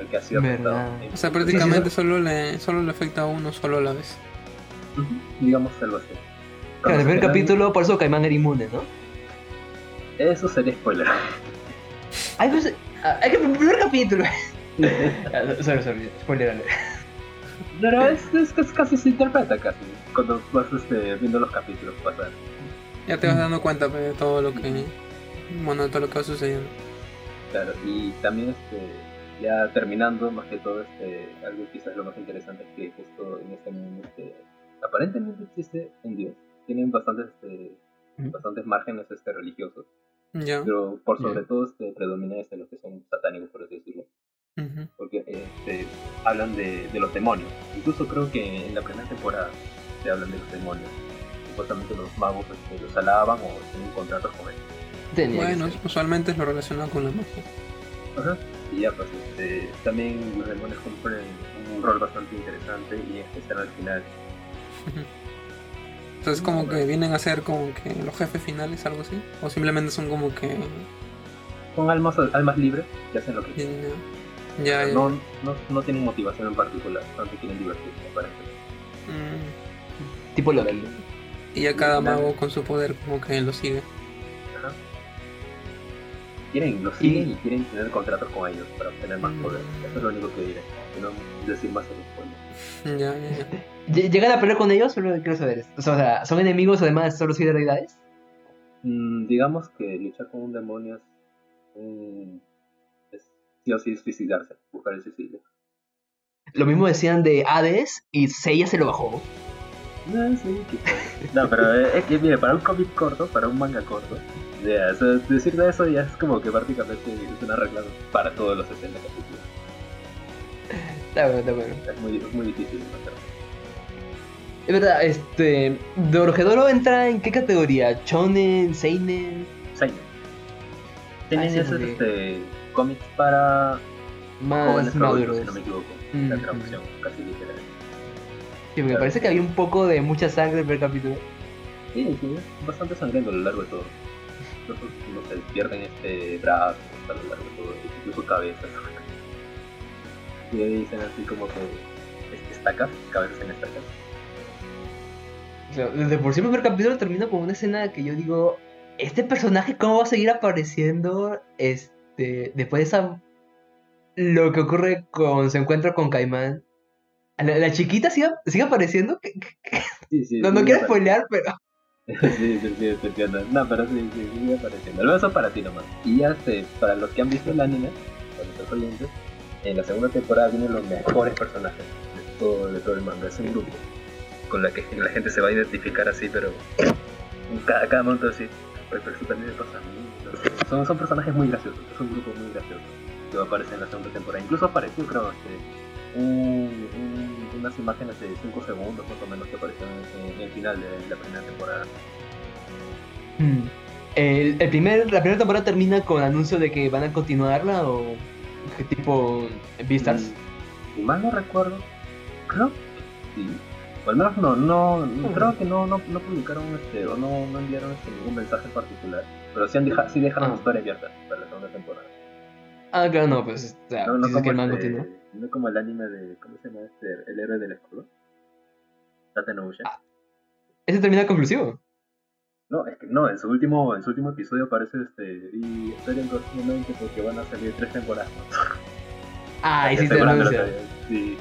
al que ha sido afectado. O sea, prácticamente solo le solo le afecta a uno solo a la vez. Digamos algo así. Claro, el primer capítulo, por eso Kaiman era inmune, ¿no? Eso sería spoiler. Ay, pues, ah, hay que el primer capítulo. Sorry, sorry, spoiler alert. Pero es, es, es casi se interpreta casi cuando vas este, viendo los capítulos pasar. Ya te vas dando cuenta pues, de todo lo que. Bueno, de todo lo que va sucediendo. Claro, y también este, ya terminando, más que todo, este, algo quizás lo más interesante es que justo en este mundo este, aparentemente existe un dios. Tienen bastantes, este, Ujú. bastantes márgenes este, religiosos, Ya. pero por sobre Ya. todo este, predomina este, los que son satánicos, por así decirlo. Ujú. porque este, hablan de, de los demonios. Incluso creo que en la primera temporada se hablan de los demonios. Supuestamente los magos este, los alaban o tienen contratos con ellos. Tenía que Bueno, usualmente es lo relacionado con la magia. Ajá. Y ya, pues este, también los demonios cumplen un rol bastante interesante y en especial al final. Entonces como que vienen a ser como que los jefes finales, algo así. O simplemente son como que... Son almas, almas libres que hacen lo que quieren. Ya, ya. ya. No, no, no tienen motivación en particular, solamente quieren divertirse, parece. Mm. Tipo Loki. Y a cada mago con su poder como que lo sigue. Ajá. quieren, los Y- siguen y quieren tener contratos con ellos para obtener más Mm. poder. Eso es lo único que diré. No decir más spoiler. Ya, ya, ya. Ll- ¿Llegan a pelear con ellos? Solo quiero saber. O sea, ¿son enemigos además solo siguen deidades? Mm, digamos que luchar con un demonio es, un- es sí o sí suicidarse, buscar el suicidio. Lo mismo decían de Hades y Seiya se lo bajó. No, sí. No, pero eh, es que, mire, para un cómic corto, para un manga corto, ya, o sea, decir de eso ya es como que prácticamente es una regla para todos los 60 capítulos. Está bueno, está bueno. Es muy, es muy difícil. Es verdad, este. ¿Dorohedoro entra en qué categoría? ¿Shonen? ¿Seinen? Seinen. Seinen sí, es este, cómics para Más maduros. si no me equivoco. La Mm. traducción casi literal. Sí, me parece que había un poco de mucha sangre en el capítulo. Sí, sí, bastante sangriento a lo largo de todo. Incluso, no sé, pierden este brazo a lo largo de todo, incluso cabezas. Y ahí dicen así como que estacas, cabezas en estacas. O sea, desde por sí el primer capítulo termina con una escena que yo digo, ¿este personaje cómo va a seguir apareciendo este, después de esa... Lo que ocurre con se encuentra con Caimán? La, la chiquita sigue, sigue apareciendo. ¿Qué- qué- Sí, sí, No, no quiero spoilear, pero... sí, sí, sí, te entiendo. No, pero sí, sí, sigue apareciendo. Lo eso para ti nomás. Y ya este, para los que han visto el anime, para nuestros oyentes, en la segunda temporada vienen los mejores personajes de todo, el manga. Es un grupo con la que la gente se va a identificar así, pero cada, cada momento así. Oye, pero eso también me pasa. Son, son personajes muy graciosos, es un grupo muy gracioso que va a aparecer en la segunda temporada. Incluso apareció, creo, este, un- un- unas imágenes de 5 segundos más o menos que aparecieron en, el final de la primera temporada. Mm. El, el primer, la primera temporada termina con anuncio de que van a continuarla o tipo Beastars. Mm, Si mal no recuerdo, creo que sí. O al menos no, no, no- creo que no, no, no publicaron este, o no, no enviaron este, ningún mensaje en particular. Pero sí, han deja, sí dejaron Ah. la historia abierta para la segunda temporada. Ah, claro, no, pues o sea, No, no dices que el como, manga este, no como el anime de, ¿cómo se llama este? El héroe del escudo. Tate no Uchiha. Ah. Ese termina conclusivo. No, es que no, en su último, en su último episodio aparece este, y esperen próximamente porque van a salir tres temporadas. Ah, y sí te tarea, Sí.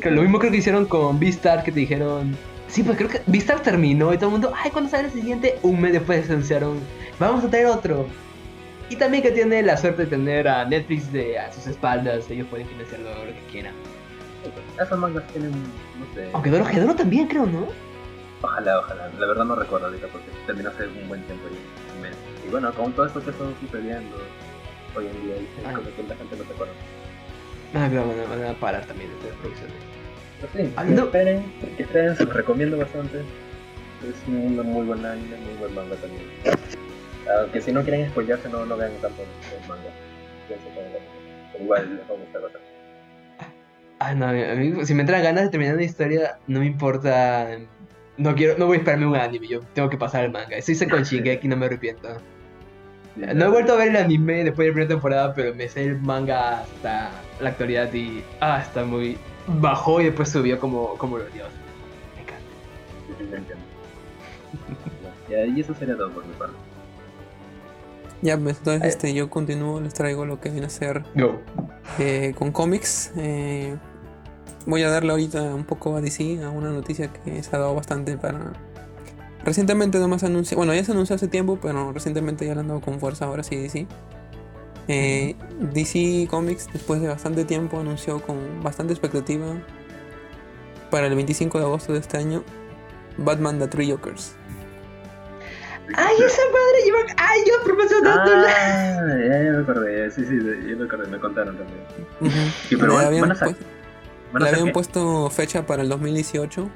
Que lo mismo creo que hicieron con Beastar que te dijeron. Sí, pues creo que Beastar terminó y todo el mundo, ay, ¿cuándo sale el siguiente? Un mes después anunciaron, vamos a tener otro. Y también que tiene la suerte de tener a Netflix de a sus espaldas, ellos pueden financiarlo lo que quieran. Esos mangas tienen, no sé. Aunque Doro Hedoro también creo, ¿no? Ojalá, ojalá. La verdad no recuerdo ahorita porque terminó hace un buen tiempo y. Y bueno, con todo esto que está sucediendo hoy en día, dicen Ah. como que la gente no se acuerda. Ah, claro, van a, van a parar también estas producciones. Pero sí, Ah, no. esperen, que esperen, se los recomiendo bastante. Es un muy buen anime, muy buen manga también. Aunque si no quieren spoilearse, no, no vean tanto el manga. Pienso que no, pero igual les va a gustar bastante. Ah, no, a mí, si me entran ganas de terminar una historia, no me importa. No quiero, no voy a esperarme un anime, yo tengo que pasar el manga. Eso hice con Shingeki, no me arrepiento. No he vuelto a ver el anime después de la primera temporada, pero me sé el manga hasta la actualidad y. Ah, está muy. Bajó y después subió como, como los dioses. Me encanta. Y eso sería todo por mi parte. Ya, pues entonces Eh. este, yo continúo, les traigo lo que viene a ser Go. eh, con cómics. eh, voy a darle ahorita un poco a DC, a una noticia que se ha dado bastante para... Recientemente nomás anunció, bueno ya se anunció hace tiempo, pero recientemente ya le han dado con fuerza ahora sí DC. Eh, DC Comics después de bastante tiempo anunció con bastante expectativa para el 25 de agosto de este año Batman The Three Jokers. ¡Ay, esa madre lleva años promocionándola! Ah, ya, ya me acordé, sí, sí, ya me acordé, me contaron también. Ujú. Sí, pero van, a pues- Le habían qué? puesto fecha para el 2018,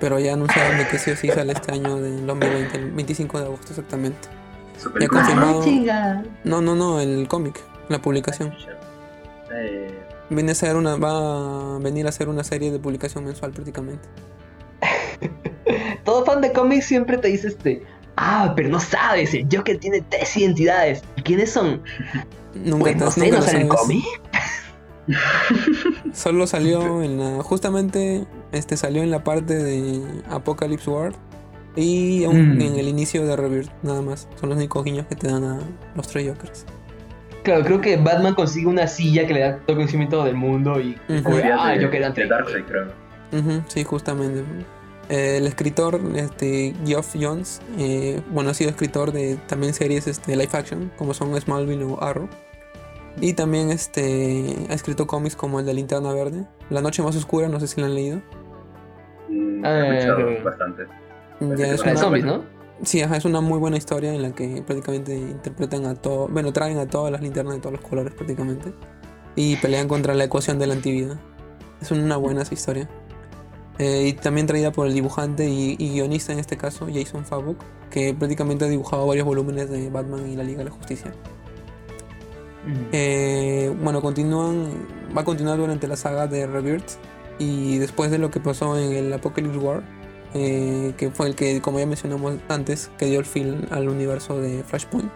pero ya anunciaron de que sí o sí sale este año del 2020, el 25 de agosto exactamente. Ya confirmado. ¡Ay, chinga! No, no, no, el cómic, la publicación. Eh, Viene a ser una, va a venir a ser una serie de publicación mensual prácticamente. Todo fan de cómics siempre te dice este. Ah, pero no sabes, el Joker tiene tres identidades. ¿Y quiénes son? Nunca, Pues no te- sé, nunca ¿no sale sabes. cómic? Solo salió en la, justamente, este salió en la parte de Apocalypse World, Y un- Mm. en el inicio de Rebirth, nada más. Son los únicos guiños que te dan a los tres Jokers. Claro, creo que Batman consigue una silla que le da todo el conocimiento del mundo y... Como, Días ah, de, yo quería de Darkseid, creo. Sí, justamente. Eh, el escritor, este, Geoff Jones, eh, bueno, ha sido escritor de también series este, live action, como son Smallville o Arrow. Y también este, ha escrito cómics como el de Linterna Verde, La Noche Más Oscura, no sé si lo han leído. Mm, Ah, he escuchado eh, bastante. Ya es una, zombies, ¿no? sí, ajá, es una muy buena historia en la que prácticamente interpretan a todo, bueno, traen a todas las linternas de todos los colores prácticamente. Y pelean contra la ecuación de la antivida. Es una buena esa historia. Eh, y también traída por el dibujante y, y guionista en este caso, Jason Fabok, que prácticamente ha dibujado varios volúmenes de Batman y la Liga de la Justicia. Eh, bueno, continúan, va a continuar durante la saga de Rebirth y después de lo que pasó en el Apocalypse War, eh, que fue el que, como ya mencionamos antes, que dio el fin al universo de Flashpoint.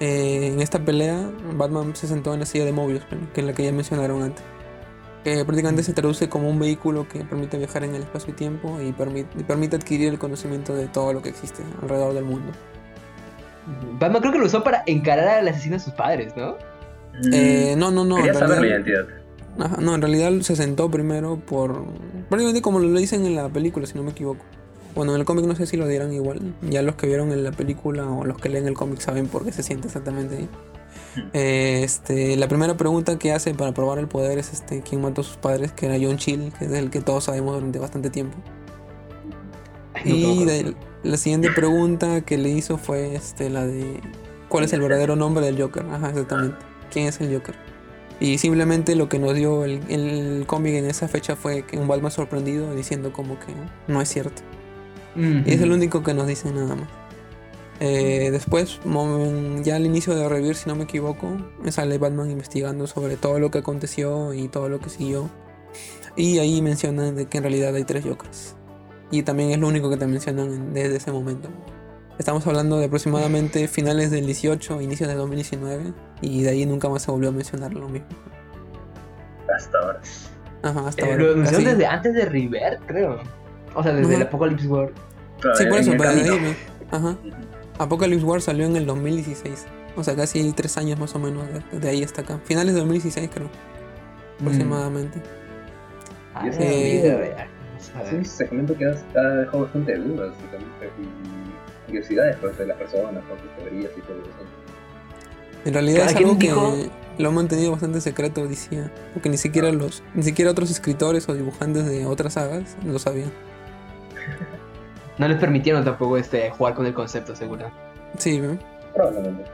Eh, en esta pelea, Batman se sentó en la silla de Mobius, que es la que ya mencionaron antes. Que prácticamente se traduce como un vehículo que permite viajar en el espacio y tiempo y, permite, y permite adquirir el conocimiento de todo lo que existe alrededor del mundo. Batman creo que lo usó para encarar al asesino de sus padres, ¿no? Eh, no, no, no. Quería en saber la identidad. Ajá, no, en realidad se sentó primero por. Prácticamente como lo dicen en la película, si no me equivoco. Bueno, en el cómic no sé si lo dirán igual. Ya los que vieron en la película o los que leen el cómic saben por qué se siente exactamente ahí. Eh, este, la primera pregunta que hace para probar el poder es este, quién mató a sus padres, que era John Chill, que es el que todos sabemos durante bastante tiempo. Y de- la siguiente pregunta que le hizo fue este, la de ¿cuál es el verdadero nombre del Joker? Ajá, exactamente. ¿Quién es el Joker? Y simplemente lo que nos dio el, el cómic en esa fecha fue que un Batman sorprendido diciendo como que no es cierto. Y es el único que nos dice nada más. Eh, después, ya al inicio de Revivir, si no me equivoco, sale Batman investigando sobre todo lo que aconteció y todo lo que siguió. Y ahí mencionan de que en realidad hay tres Jokers. Y también es lo único que te mencionan en- desde ese momento. Estamos hablando de aproximadamente finales del 18, inicios del 2019. Y de ahí nunca más se volvió a mencionar lo mismo. Hasta ahora. Ajá, hasta Eh, ahora. lo anunciaron desde antes de River, creo. O sea, desde Ajá. el Apocalypse War. Sí, por eso, el pero de ahí, ve. Ajá. Apocalypse War salió en el 2016. O sea, casi tres años más o menos de, de ahí hasta acá. Finales de 2016 creo, aproximadamente. Ah, a ver, Es un segmento que ha, ha dejado bastante dudas y, curiosidades pues, de las personas, con sus teorías y todo eso. En realidad es Cada algo que dijo- lo han mantenido bastante secreto, decía. Porque ni siquiera los, ni siquiera otros escritores o dibujantes de otras sagas lo sabían. No les permitieron tampoco este, jugar con el concepto, seguro. Sí, ¿ve? Probablemente.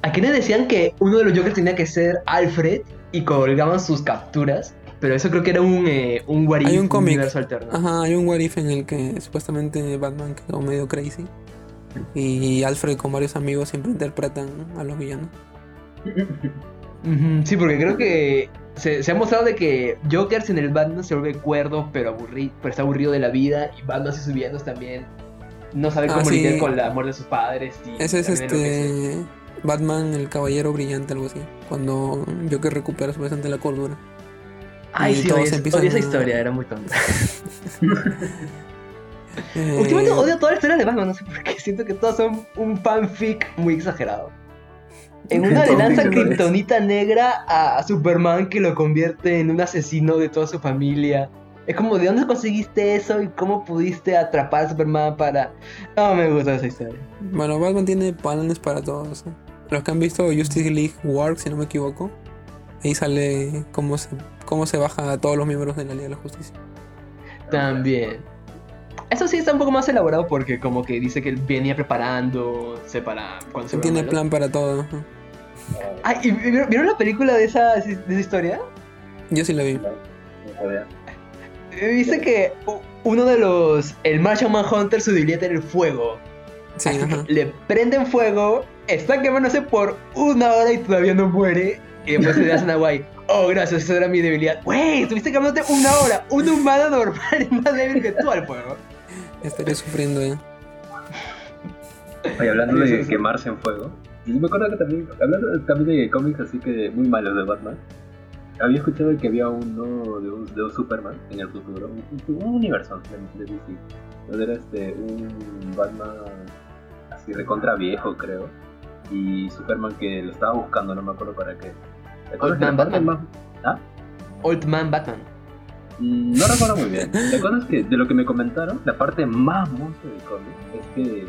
A quienes decían que uno de los Jokers tenía que ser Alfred y colgaban sus capturas, pero eso creo que era un, eh, un what Hay if, un cómic. universo alterno. Ajá, hay un what if en el que supuestamente Batman quedó medio crazy. Y Alfred con varios amigos siempre interpretan a los villanos. Sí, porque creo que se, se ha mostrado de que Joker sin el Batman se vuelve cuerdo, pero, aburrido, pero está aburrido de la vida, y Batman y sus villanos también no sabe Ah, cómo sí. lidiar con la muerte de sus padres. Y Ese es este Batman el caballero brillante, algo así. Cuando Joker recupera supuestamente la cordura. Ay, y sí, todos empiezan esa historia, era muy tonta. Eh, Últimamente odio toda la historia de Batman, no sé por qué. Siento que todas son un fanfic muy exagerado. En una le lanza Fanfic, ¿no? kriptonita negra a Superman que lo convierte en un asesino de toda su familia. Es como, ¿de dónde conseguiste eso y cómo pudiste atrapar a Superman para...? No me gusta esa historia. Bueno, Batman tiene planes para todos. ¿eh? Los que han visto Justice League War, si no me equivoco, ahí sale cómo se, cómo se baja a todos los miembros de la Liga de la Justicia. También. Eso sí está un poco más elaborado porque como que dice que él venía preparándose para cuando se Tiene plan para todo. Ay, ¿y ¿vieron, la película de esa, de esa historia? Yo sí la vi. Eh, Dice que uno de los. El Martian Manhunter su debilidad era el fuego. Sí, Así ajá. que le prenden fuego, está quemándose por una hora y todavía no muere. Y después se le hacen a Guay. Oh, gracias, esa era mi debilidad. Güey, estuviste quemándote una hora. Un humano normal es más débil que tú al fuego. Estaré sufriendo ya. Oye, hablando de quemarse en fuego, y me acuerdo que también, hablando también de cómics así que muy malos de Batman, había escuchado que había uno de un, de un Superman en el futuro, un, un universo de, de DC, donde era este, un Batman así recontra viejo, creo, y Superman que lo estaba buscando, no me acuerdo para qué. ¿Te acuerdas Old la Man Batman. más- ¿Ah? Old Man Batman. Mm, No recuerdo muy bien. ¿Te acuerdas que de lo que me comentaron, la parte más monstruo del cómic es que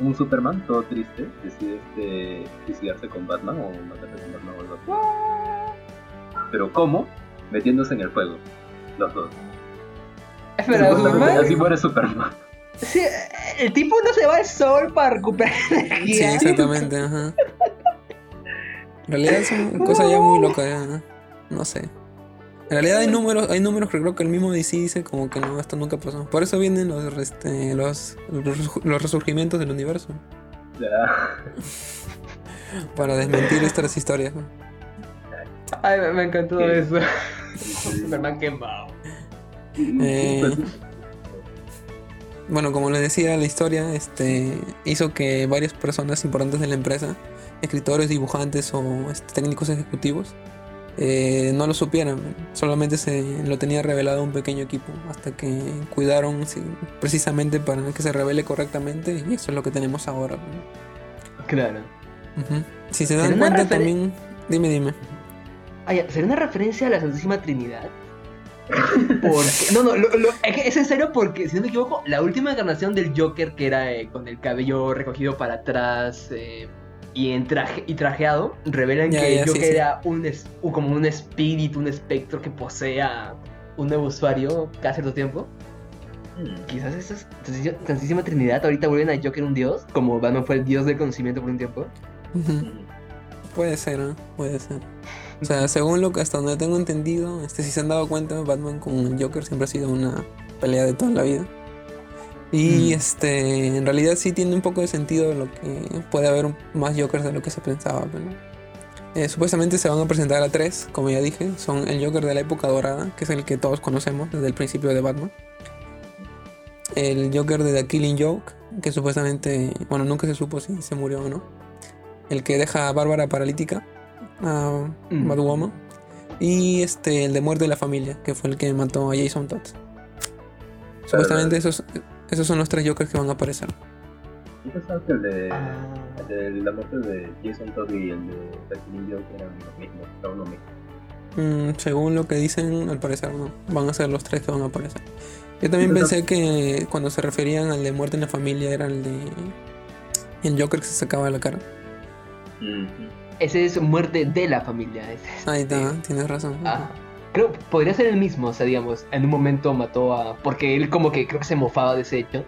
un Superman todo triste decide este, suicidarse con Batman o matarse con Batman o algo así. Pero ¿cómo? Metiéndose en el fuego. Los dos. Espera, Supuestamente Superman. Así muere Superman. Sí, el tipo no se va al sol para recuperar Sí, energía. exactamente, ajá. En realidad son cosas ya muy locas, ya. No sé. En realidad hay números, hay números que creo que el mismo DC dice como que no, esto nunca pasó. Por eso vienen los, este, los, los, resurgimientos del universo. Ya. Para desmentir estas historias. Ay, me, me encantó ¿Qué? eso. Superman quemado. Eh, Pues, Bueno, como les decía, la historia este, hizo que varias personas importantes de la empresa, escritores, dibujantes o este, técnicos ejecutivos, eh, no lo supieran. Solamente se lo tenía revelado un pequeño equipo hasta que cuidaron sí, precisamente para que se revele correctamente y eso es lo que tenemos ahora. ¿no? Claro. Si se ¿Será dan cuenta también... Dime, dime. Ah, ya, ¿Será una referencia a la Santísima Trinidad? Porque, no, no, lo- lo- es en serio porque, si no me equivoco, la última encarnación del Joker, que era eh, con el cabello recogido para atrás eh, y, en traje, y trajeado, revelan que sí, Joker sí. era un, es- un- como un espíritu, un espectro que posee a un nuevo usuario cada cierto tiempo. mm, Quizás esa es Santísima- Trinidad, ahorita vuelven a Joker un dios, como Batman fue el dios del conocimiento por un tiempo. Puede ser, ¿no? Puede ser. O sea, según lo que hasta donde tengo entendido, este, si se han dado cuenta, Batman con Joker siempre ha sido una pelea de toda la vida. Y Mm. este, en realidad sí tiene un poco de sentido lo que puede haber más Jokers de lo que se pensaba. pero, eh, supuestamente se van a presentar a tres, como ya dije, son el Joker de la época dorada, que es el que todos conocemos desde el principio de Batman. El Joker de The Killing Joke, que supuestamente, bueno, nunca se supo si se murió o no. El que deja a Bárbara paralítica, a Mm. Batwoman. Y este, el de muerte de la familia, que fue el que mató a Jason Todd. Supuestamente esos, esos son los tres Jokers que van a aparecer. Yo pensaba que el de, Ah. el de la muerte de Jason Todd y el de The Killing Joke eran los mismos, era uno mismo. Mm, según lo que dicen, al parecer no. Van a ser los tres que van a aparecer. Yo también pensé que cuando se referían al de muerte en la familia era el de. El Joker que se sacaba la cara. Ese es muerte de la familia. ese es- Ahí está, tienes razón. Ah, creo podría ser el mismo, o sea, digamos, en un momento mató a... Porque él como que creo que se mofaba de ese hecho.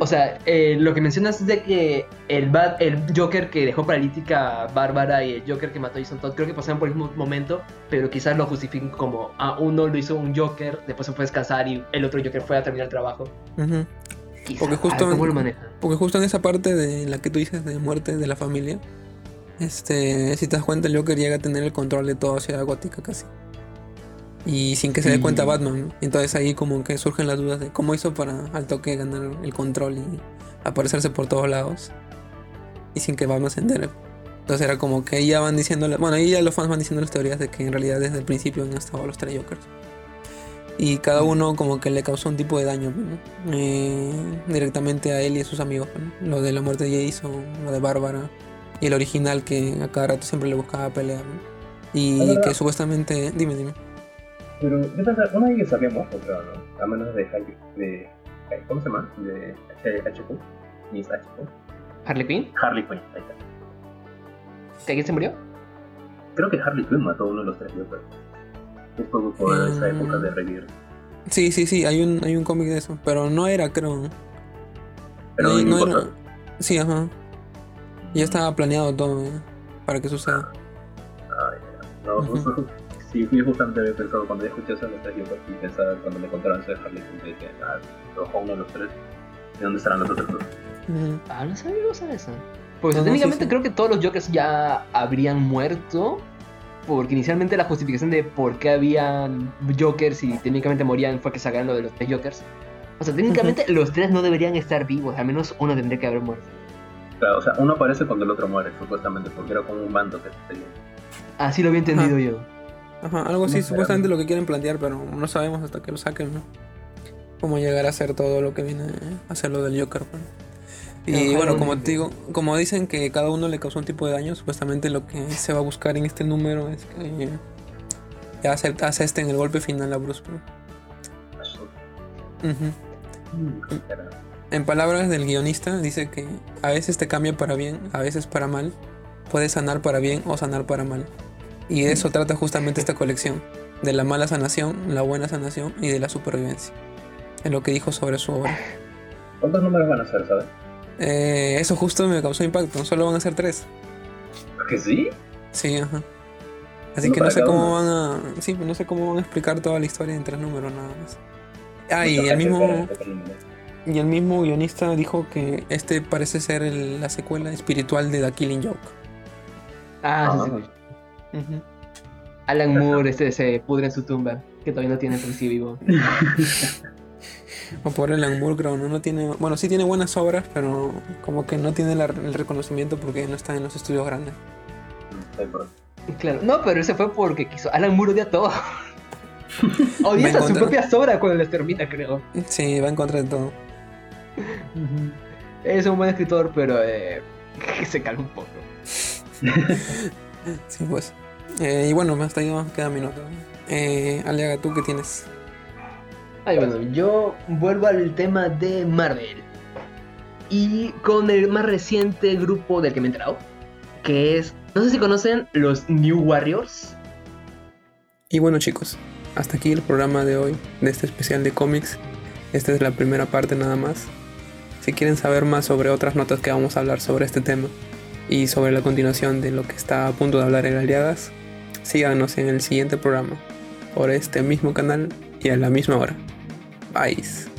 O sea, eh, lo que mencionas es de que el, Bat- el Joker que dejó paralítica a Bárbara y el Joker que mató a Jason Todd creo que pasaron por el mismo momento, pero quizás lo justifiquen como, ah, uno lo hizo un Joker, después se fue a descansar y el otro Joker fue a terminar el trabajo. Ujú. Quizás, Porque justo a ver ¿cómo en-? Porque justo en esa parte de la que tú dices de muerte de la familia, este, si te das cuenta, el Joker llega a tener el control de toda Ciudad Gótica casi. Y sin que se dé cuenta Mm. Batman. ¿no? Entonces ahí como que surgen las dudas de cómo hizo para al toque ganar el control y aparecerse por todos lados. Y sin que Batman se entere. Entonces era como que ahí ya van diciendo, bueno, ahí ya los fans van diciendo las teorías de que en realidad desde el principio han estado los tres Jokers. Y cada uno como que le causó un tipo de daño, ¿no? Eh, directamente a él y a sus amigos. ¿no? Lo de la muerte de Jason, lo de Bárbara. Y el original que a cada rato siempre le buscaba pelear. ¿no? Y que supuestamente... Dime, dime. Pero yo pensaba, uno de ellos había muerto, creo, ¿no? A menos de, Harley- de ¿cómo se llama? De H.Q. Miss H.Q. ¿Harley Quinn? Harley Quinn, ahí está. ¿Que alguien se murió? Creo que Harley Quinn mató a uno de los tres Jokers. Un poco por esa Mm. época de Revir. Sí, sí, sí, hay un, hay un cómic de eso. Pero no era, creo. Pero no, no, era... Sí, ajá. Ya estaba planeado todo ¿eh? para que suceda. Ay, no, Ujú. sí, fui justamente había pensado cuando ya escuché eso de los tres Jokers y pensaba cuando me contaron eso de Harley Quinn, dije, ah, lo uno de los tres. ¿Y dónde estarán los otros dos? Ah, no sabía no sabía eso. Pues No, no, sí, técnicamente sí. creo que todos los Jokers ya habrían muerto. Porque inicialmente la justificación de por qué habían Jokers y técnicamente morían fue que sacaron lo de los tres Jokers. O sea, técnicamente los tres no deberían estar vivos, al menos uno tendría que haber muerto. Claro, o sea, uno aparece cuando el otro muere, supuestamente, porque era como un bando que se tenía. Así lo había entendido Ah. yo. Ajá, algo así No, supuestamente pero- lo que quieren plantear, pero no sabemos hasta que lo saquen, ¿no? Cómo llegar a hacer todo lo que viene a hacer lo del Joker, pues. Y Ojalá bueno, no como te digo, como dicen que cada uno le causó un tipo de daño, supuestamente lo que se va a buscar en este número es que ya ace- acepten el golpe final a Bruce. Wayne. Ujú. En palabras del guionista, dice que a veces te cambia para bien, a veces para mal. Puedes sanar para bien o sanar para mal. Y de eso trata justamente esta colección. De la mala sanación, la buena sanación y de la supervivencia. Es lo que dijo sobre su obra. ¿Cuántos números van a ser, sabes? Eh, eso justo me causó impacto. Solo van a ser tres. ¿Que sí? Sí, ajá. Así que no sé cómo uno. van a... Sí, no sé cómo van a explicar toda la historia en tres números nada más. Ah, y el mismo... Y el mismo guionista dijo que este parece ser el- la secuela espiritual de The Killing Joke. Ah, sí, Ah. sí. Alan Moore este, se pudre en su tumba, que todavía no tiene policía vivo. O por el Moore, creo, ¿no? no tiene, bueno, sí tiene buenas obras, pero como que no tiene la- el reconocimiento porque no está en los estudios grandes. Sí, por- Claro, no, pero ese fue porque quiso. Alan Moore odia todo. Odia hasta sus contra. propias obras cuando les termina, creo. Sí, va en contra de todo. Es un buen escritor, pero eh, que se calma un poco. Sí, pues. Eh, y bueno, hasta ahí nos queda minuto. Eh, Aleaga, ¿tú qué tienes? Ay, bueno, yo vuelvo al tema de Marvel. Y con el más reciente grupo del que me he enterado, que es, no sé si conocen, los New Warriors. Y bueno, chicos, hasta aquí el programa de hoy, de este especial de cómics. Esta es la primera parte nada más. Si quieren saber más sobre otras notas que vamos a hablar sobre este tema y sobre la continuación de lo que está a punto de hablar el Aliadas, síganos en el siguiente programa por este mismo canal y a la misma hora. Bye.